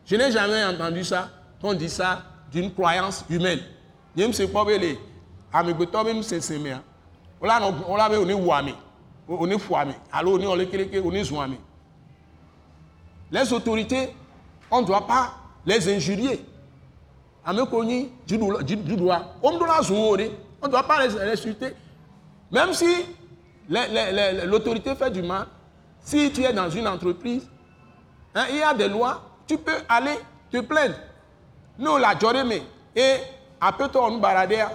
[SPEAKER 2] Je n'ai jamais entendu ça, qu'on dit ça d'une croyance humaine. Je ne sais pas, mais amegbetɔ be nusese mea wola nɔ wola be wòne wu ame wòne ƒo ame alo wòne wòle keleke wòne zu ame les autorités on ne doit pas les injurier. Ame ko nyi dziɖula dziɖula womɖo la zu wo ɖe on ne doit pas les insulter. Même si l'autorité fait du mal si tu es dans une entreprise hein, il y a des lois tu peux aller te plaindre. Nous, la Djoreme et à peu on baradea,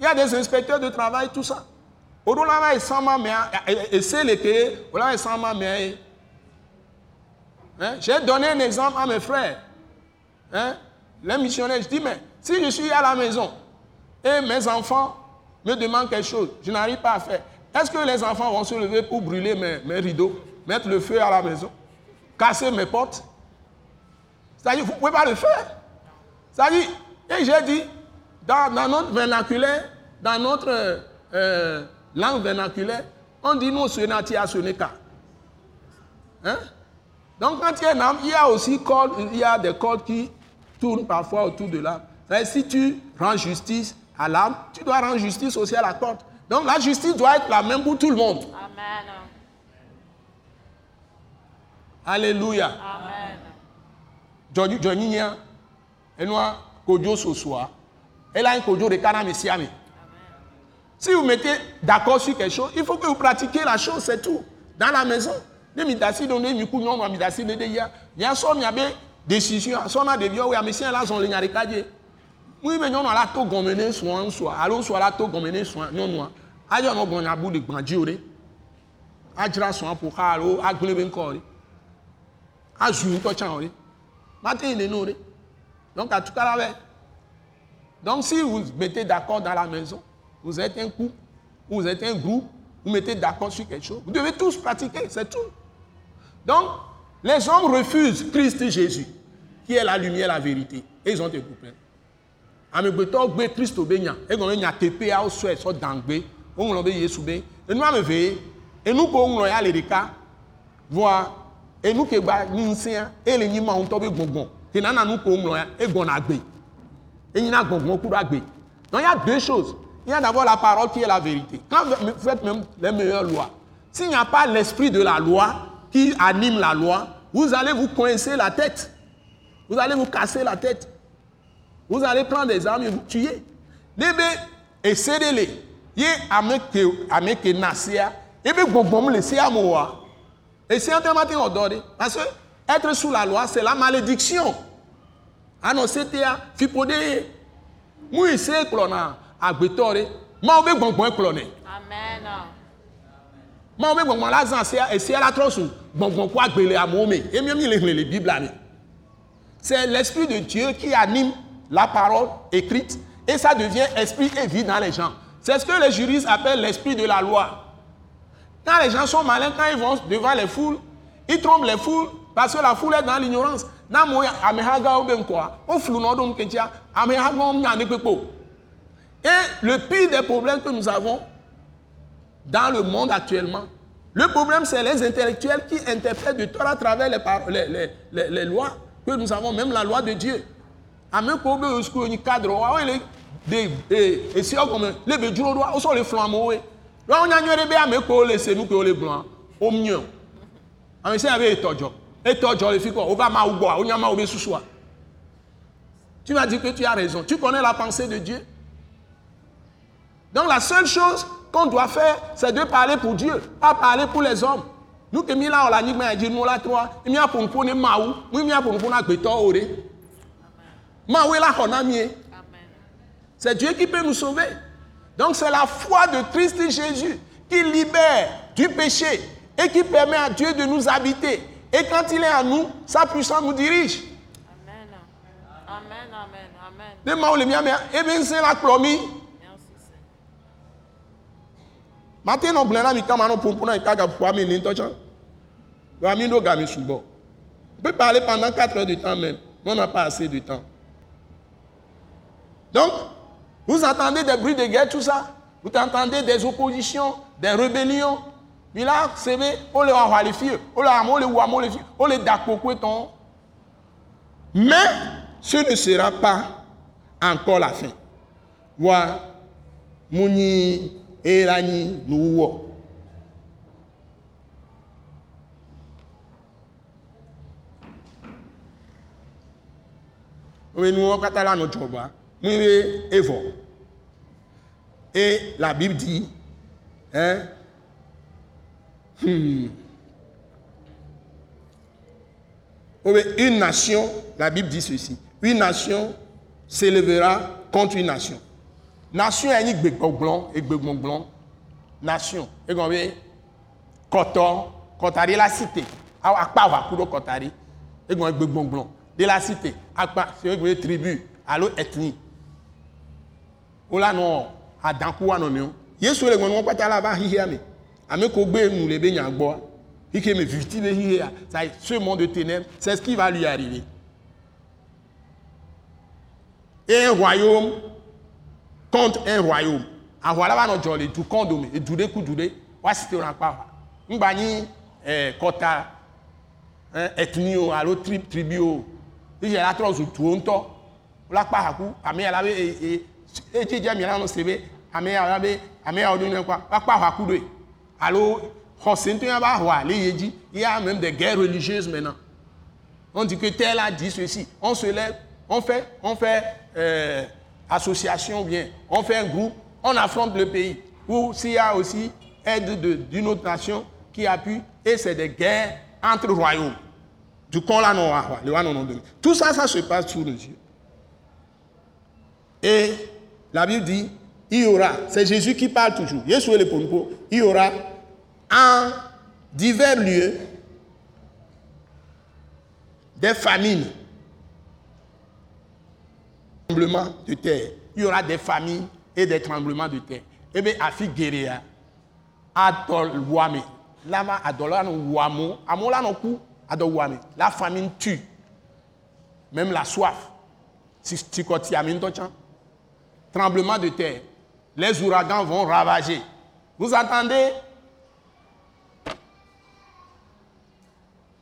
[SPEAKER 2] il y a des inspecteurs de travail, tout ça. Odola va sans ma mère, et c'est le que, odola va sans ma mère. Hein? J'ai donné un exemple à mes frères. Hein? Les missionnaires, je dis, mais si je suis à la maison et mes enfants me demandent quelque chose, je n'arrive pas à faire, est-ce que les enfants vont se lever pour brûler mes, rideaux, mettre le feu à la maison, casser mes portes? C'est-à-dire, vous pouvez pas le faire. C'est-à-dire, et j'ai dit, dans, notre vernaculaire, dans notre euh, langue vernaculaire, on dit nous sonati à soneka. Hein? Donc quand il y a un âme, il y a aussi cordes, il y a des cordes qui tournent parfois autour de l'âme. Si tu rends justice à l'âme, tu dois rendre justice aussi à la corde. Donc la justice doit être la même pour tout le monde.
[SPEAKER 5] Amen.
[SPEAKER 2] Alléluia.
[SPEAKER 5] Amen.
[SPEAKER 2] Johnny Johnny nya, enua kodzo sosoa ela yin kodzo ɖeka na ame sia ame si vous mettez d'accord sur quelque chose il faut que vous pratiquiez la chose c'est tout. Dans la maison. Ne mi da si ɖo ne mi ku nyɔnua mi da si ɖe ɖe ya miasɔ miabe décision asɔna ɖeviwo wo ame sia la zɔn le nya ɖeka dzi mu yi be la to gɔme ne srɔ̃a ŋusua alo la to gɔme ne srɔ̃a nyɔnua ayɔ nɔ gbɔnya be donc si vous mettez d'accord dans la maison vous êtes un couple ou vous êtes un groupe vous mettez d'accord sur quelque chose. Vous devez tous pratiquer c'est tout. Donc les hommes refusent Christ Jésus qui est la lumière la vérité. Et ils ont des problèmes. Amegbetɔwo gbe kristo be nya. Egɔme nya teƒeawo sɔe sɔ dangbe. Woŋlɔ be yesu be. Enu ame eve enu ko woŋlɔ ya le ɖeka vɔa enu ke gba nyi ŋusẽa ele nyi ma ŋutɔ be gbɔgbɔ ke nana nu ko woŋlɔ ya egbɔna agbe enyina gbɔgbɔ ku ɖo agbe. Donc il y a deux choses il y a d'abord la parole qui est la vérité quand vous faites même les meilleures lois s'il n'y a pas l'esprit de la loi qui anime la loi vous allez vous coincer la tête vous allez vous casser la tête vous allez prendre des armes et vous tuer. Debe esedele ye ame ke ame ke nasia ebe gbɔgbɔm le se amoa. Esi tellement te ɔdɔ de parce que être sous la loi c'est la malédiction. Anɔ setea fipode ye agbetɔ de maawo be gbɔngbɔn kplɔnɛ.
[SPEAKER 5] Amen.
[SPEAKER 2] Maawo be gbɔngbɔn la zan sea esia la trɔ su gbɔngbɔn ko agbe le amewo me emi mi le xlẽ le biblia me. C'est l'esprit de Dieu qui anime la parole écrite et ça devient esprit et vie dans les gens. C'est ce que les juristes appellent l'esprit de la loi. Quand les gens sont malins, quand ils vont devant les foules, ils trompent les foules parce que la foule est dans l'ignorance. Na mo ya amehaga obe nkwa, o flu no dom kentia, amehaga om nya ne pepo. Et le pire des problèmes que nous avons dans le monde actuellement, le problème c'est les intellectuels qui interprètent de tort à travers les, les, les, les, lois que nous avons, même la loi de Dieu. ko sukuu nyi cadre wa wo le de ee esi ɔgɔmɛ le be duro do wo sɔ le ye wa wo nya nyɔ ɖe be ame ko le se nu ke wo le nyɛ o ame sia be etɔdzɔ etɔdzɔ le fi kɔ wo va ma gbɔa wo nya ma wo be susua tu m'as dit que tu as raison. Tu connais la pensée de Dieu? Donc la seule chose qu'on doit faire c'est de parler pour Dieu pas parler pour les hommes nous que mi la wɔ le anyigba ya dzi nu la trɔa mi a ƒo nuƒo ne mawu mu mi a ƒo nuƒo na agbetɔwo o ɖe. Maoué la honamie. C'est Dieu qui peut nous sauver. Donc c'est la foi de Christ Jésus qui libère du péché et qui permet à Dieu de nous habiter. Et quand il est à nous, sa puissance nous dirige.
[SPEAKER 5] Amen. Amen. Amen. Amen.
[SPEAKER 2] Gami subo. On peut parler pendant 4 heures de temps même. mais On n'a pas assez de temps. Donc, vous entendez des bruits de guerre, tout ça. Vous entendez des oppositions, des rébellions. Puis là, c'est on les envoie les filles, on les envoie les ouamo les filles, on les dakoko ton? Mais ce ne sera pas encore la fin. Wa muni erani nuwo. Oui, nous, on katala no joba. Mouye Evo. Et la Bible dit, hein, hmm, oui, une nation, la Bible dit ceci, une nation s'élèvera contre une nation. Nation gbegbogbon et gbegbogbon. Nation. Comme vous Kotor, Kotari la cité. Akpa va pour Kotari. Et comme gbegbogbon. De la cité. Akpa, c'est une tribu. Allo ethnie. Ola no adanku wa no ne. Yesu le gbon won pata la ba hihia me. Ame ko gbe nu le be nya gbo. Ike me viviti le hihia. Ça ce de c'est ce qui va lui arriver. Et un royaume contre un royaume. Àwọn alaba no jolly du kondome, e dude ku dude, wa ran pa. Ngba eh kota eh ethnie o alo tri, tribu o. Ije la tro zu tu onto. La pa haku, ame ala be e e e jeje mi la no ame ala be ya odun. La pa haku do. Alo Hossein ya ba yeji, il y a même des guerres religieuses maintenant. On dit que tel a dit ceci. On se lève on fait, on fait euh, association bien, on fait un groupe, on affronte le pays. Ou s'il y a aussi aide de- d'une autre nation qui appuie, et c'est des guerres entre royaumes. Du ah. Tout ça, ça se passe sous nos yeux. Et la Bible dit, il y aura, c'est Jésus qui parle toujours, il y aura en divers lieux des famines, tremblements de terre. Il y aura des famines et des tremblements de terre. Eh bien, Afi Guéréa, Adol Wame, Lama Adolano Wamo, Amolano Kou, Adol. La famine tue, même la soif. Tremblement de terre. Les ouragans vont ravager. Vous attendez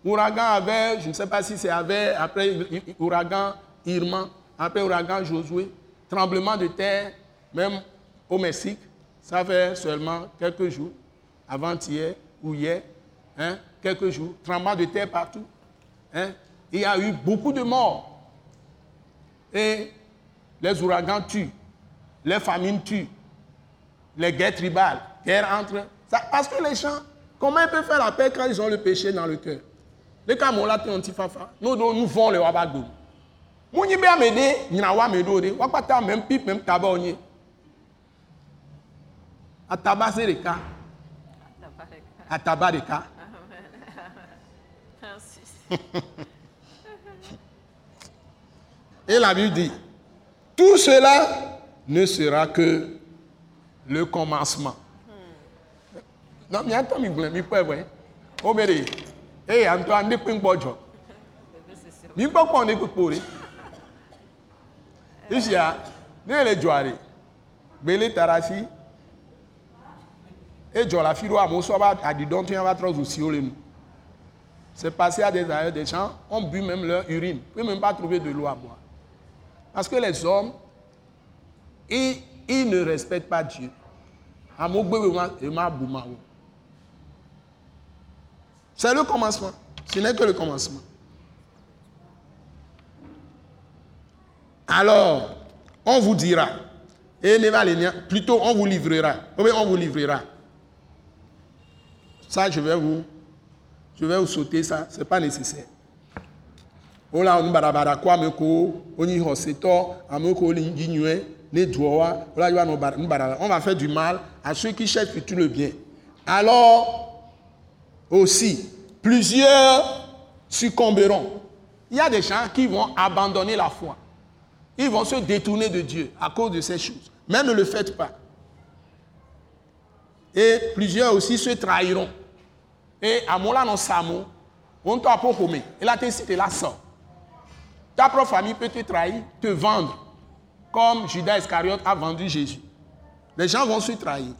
[SPEAKER 2] Ouragan avait, je ne sais pas si c'est avec, après ouragan Irma, après ouragan Josué, tremblement de terre, même au Mexique, ça fait seulement quelques jours, avant-hier ou hier, hein, quelques jours, tremblement de terre partout. hein. Il y a eu beaucoup de morts. Et les ouragans tuent, les famines tuent, les guerres tribales, guerres entre. parce que les gens, comment ils peuvent faire la paix quand ils ont le péché dans le cœur? Les Camerounais ont un petit fafa. Nous, nous, vont le wabago. Mouni be amede, nyina wa medo de, wakpata même pipe, même tabac onye. Ataba le cas. Ataba. Et la Bible dit, tout cela ne sera que le commencement. Non, mais attends, mi gblẽ mi kpɔe vɔe. Wo be ɖe, eye ŋutɔ ane kpe ŋgbɔ dzɔ. Mi kpɔkpɔ ne kpekpo ɖe. Isia, ne le dzɔa ɖe, gbele ta ɖe asi, edzɔ le afi ɖo va. C'est passé à des ailleurs, des ont bu même leur urine. Ne même pas trouvé de l'eau à boire. Parce que les hommes, ils, ne respectent pas Dieu. Wo. C'est le commencement. Ce n'est que le commencement. Alors, on vous dira, et les nia- plutôt on vous livrera. Ou bien on vous livrera. Ça, je vais vous, je vais vous sauter ça, ce n'est pas nécessaire. nu barabara on va faire du mal à ceux qui cherchent plutôt le bien alors aussi plusieurs succomberont il y a des gens qui vont abandonner la foi ils vont se détourner de Dieu à cause de ces choses. Mais ne le faites pas. Et plusieurs aussi se trahiront. Et amewo la nɔ sa amewo wo ŋutɔ aƒe xɔme ela te si te la sɔ ta propre famille peut te trahir te vendre comme Judas Iscariote a vendu Jésus. Les gens vont se trahir.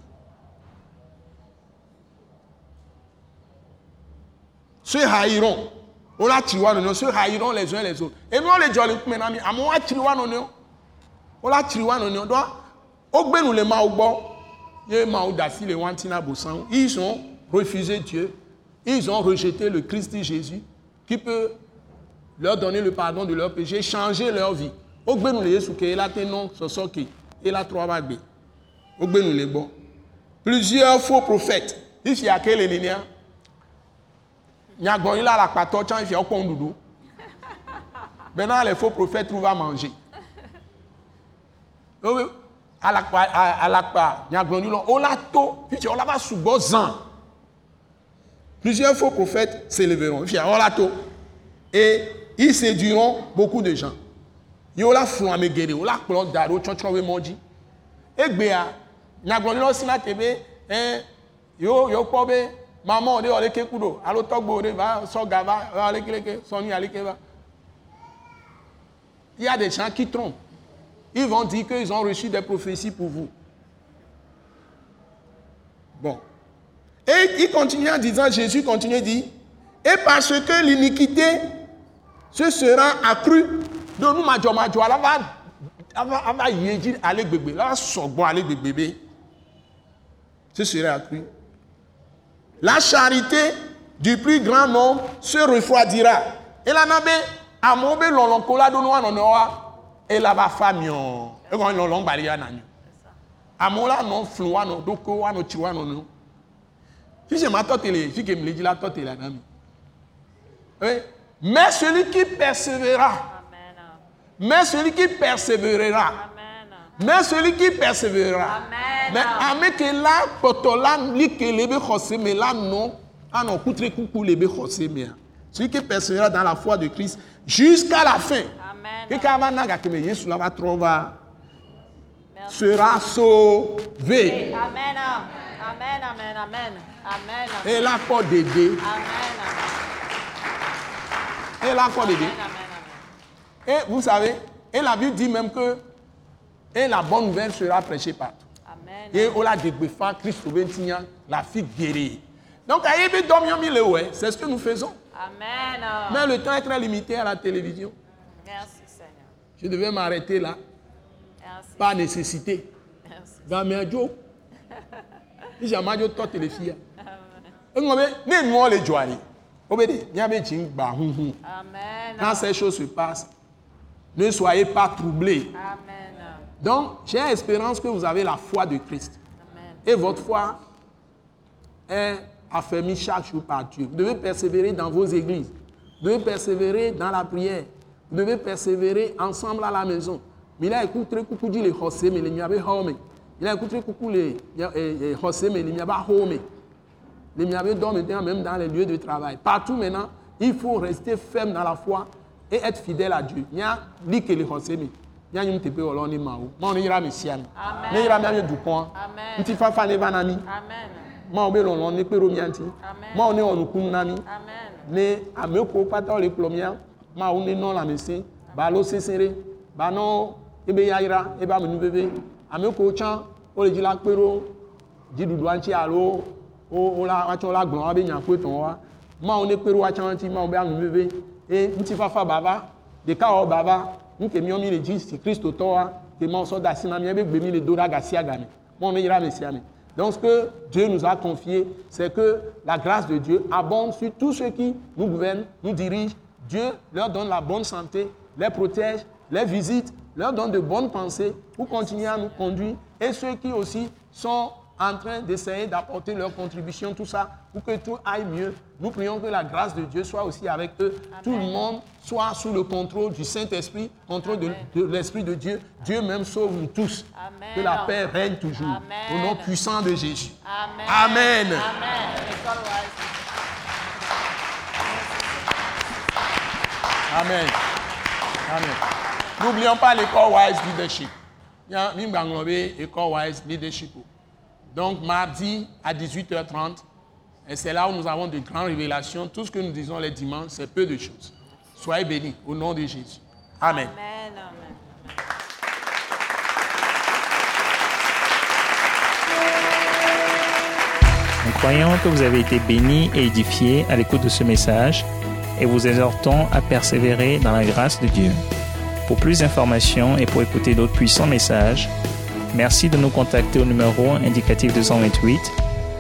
[SPEAKER 2] Se haïront wo la tsri wa nɔnɔewo se haïront les uns les autres. Enuwo le dzɔ le ŋkume na mi amewo atsri wa nɔnɔewo wo la tsri wa nɔnɔewo dɔn wogbe nu le Mawu gbɔ ye Mawu da asi le wa ŋuti na bosãwo ils ont refusé Dieu. Ils ont rejeté le Christ Jésus qui peut leur donner le pardon de leurs péchés changer leur vie. Wogbe nu le Yesu ke ela te nɔ sɔsɔ ke ela trɔ va gbe wogbe nu le gbɔ plusieurs faux prophètes. Ifi ake le nenea nyagblɔɖila le akpatɔ tsã ifia wokpɔ ŋuɖuɖu bena les faux prophètes trouvent à manger. Wobe alakpa a- alakpa nyagblɔɖila wola to. Fifia wola va plusieurs faux prophètes s'élèveront. Fifia wola to. Et ils séduiront beaucoup de gens. Ye wola flɔ ame geɖe da ɖo tsɔtsɔ be mɔ egbea be ɛ yewo yewo kpɔ be mamɔ ɖe wɔ leke ku ɖo alo tɔgbo ɖe va sɔga va va leke leke sɔnyi aleke va. Il y a des gens qui trompent. Ils vont dire qu'ils ont reçu des prophéties pour vous. Bon. Et il continue en disant Jésus continue dit et parce que l'iniquité ce sera accru do nu madzɔmadzɔ ala va ava ava yi edzi ale gbegbe la sɔgbɔ ale gbegbe be ce sera accru la charité du plus grand nombre se refroidira. Lɔlɔ la va fa miɔ egɔn lɔlɔ ŋgbali ya nanyo amewo la nɔ flu woanɔ ɖoko woanɔ tsi woanɔ nɔ fi se ma tɔ tele fi ke mi le dzi la tɔ tele ana mi oui. Mais celui qui persévérera mais celui qui persévérera. Mais celui qui persévérera
[SPEAKER 5] Amen.
[SPEAKER 2] mais ame ke la kpɔtɔ la li ke le be xɔse me la nɔ anɔ kutre kuku le be xɔse mea celui qui persévérera dans la foi de Christ jusqu'à la fin
[SPEAKER 5] Amen.
[SPEAKER 2] sera sauvé
[SPEAKER 5] Amen. Amen. Amen. Amen. Amen.
[SPEAKER 2] et la kɔ dede
[SPEAKER 5] Amen.
[SPEAKER 2] et dede.
[SPEAKER 5] Amen. Amen.
[SPEAKER 2] Et vous savez, et la Bible dit même que et la bonne nouvelle sera prêchée partout.
[SPEAKER 5] Amen.
[SPEAKER 2] Et on l'a dégbéfa, Christ Obentignan, la fille guérie. Donc, Milewe, c'est ce que nous faisons.
[SPEAKER 5] Amen.
[SPEAKER 2] Mais le temps est très limité à la télévision.
[SPEAKER 5] Merci Seigneur.
[SPEAKER 2] Je devais m'arrêter là,
[SPEAKER 5] Merci.
[SPEAKER 2] par nécessité.
[SPEAKER 5] Merci.
[SPEAKER 2] Dans mes jours, les filles. Et nous, nous, les des gens qui
[SPEAKER 5] Amen.
[SPEAKER 2] Quand ces choses se passent, ne soyez pas troublés.
[SPEAKER 5] Amen.
[SPEAKER 2] Donc, j'ai espérance que vous avez la foi de Christ.
[SPEAKER 5] Amen.
[SPEAKER 2] Et votre foi est affermie chaque jour par Dieu. Vous devez persévérer dans vos églises. Vous devez persévérer dans la prière. Vous devez persévérer ensemble à la maison. Mais il a écouté coucou dit les hossé, mais il y avait home. Il a écouté coucou les hossé, mais il y avait home. Les miabe dorment maintenant même dans les lieux de travail. Partout maintenant, il faut rester ferme dans la foi et être fidèle à Dieu. Il y a li que les hosemi. Il y a une tepe olon ni mao. Mon ira mesiam.
[SPEAKER 5] Amen.
[SPEAKER 2] Ne ira miabe du point.
[SPEAKER 5] Amen.
[SPEAKER 2] Nti fa fa ne vanami.
[SPEAKER 5] Amen.
[SPEAKER 2] Ma obe lon ne pero mianti.
[SPEAKER 5] Amen.
[SPEAKER 2] Ma one onu kum nami.
[SPEAKER 5] Amen.
[SPEAKER 2] Ne ameko pata le plomia. Ma one non la mesi. Ba lo sesere. Ba no ebe ya ira eba menu bebe. Ameko chan o le jila pero dziɖuɖu aŋtsi alo wo wo la watsɔ la gblɔ abe nyakpe tɔn wa mawo ne kpe ɖo watsã ŋuti mawo be anu veve eye ŋutifafa bava ɖeka wɔ bava nu ke miɔ mi le dzi si kristo tɔ wa ke mawo sɔ da asi na mi ebe gbe mi le do donc ce que Dieu nous a confié c'est que la grâce de Dieu abonde sur tous ceux qui nous gouvernent nous dirigent. Dieu leur donne la bonne santé les protège les visite leur donne de bonnes pensées pour continuer à nous conduire. Et ceux qui aussi sont en train d'essayer d'apporter leur contribution, tout ça, pour que tout aille mieux. Nous prions que la grâce de Dieu soit aussi avec eux. Tout le monde soit sous le contrôle du Saint-Esprit, contrôle de, de l'Esprit de Dieu. Dieu même sauve nous tous. Que la paix règne toujours. Au nom puissant de Jésus.
[SPEAKER 5] Amen.
[SPEAKER 2] Amen. Amen. N'oublions pas l'école Wise Leadership. Il y a une école Wise Leadership. Donc, mardi à 18h30, et c'est là où nous avons de grandes révélations. Tout ce que nous disons les dimanches, c'est peu de choses. Soyez bénis au nom de Jésus. Amen.
[SPEAKER 5] Amen. Amen.
[SPEAKER 4] Nous croyons que vous avez été bénis et édifiés à l'écoute de ce message et vous exhortons à persévérer dans la grâce de Dieu. Pour plus d'informations et pour écouter d'autres puissants messages, merci de nous contacter au numéro indicatif 228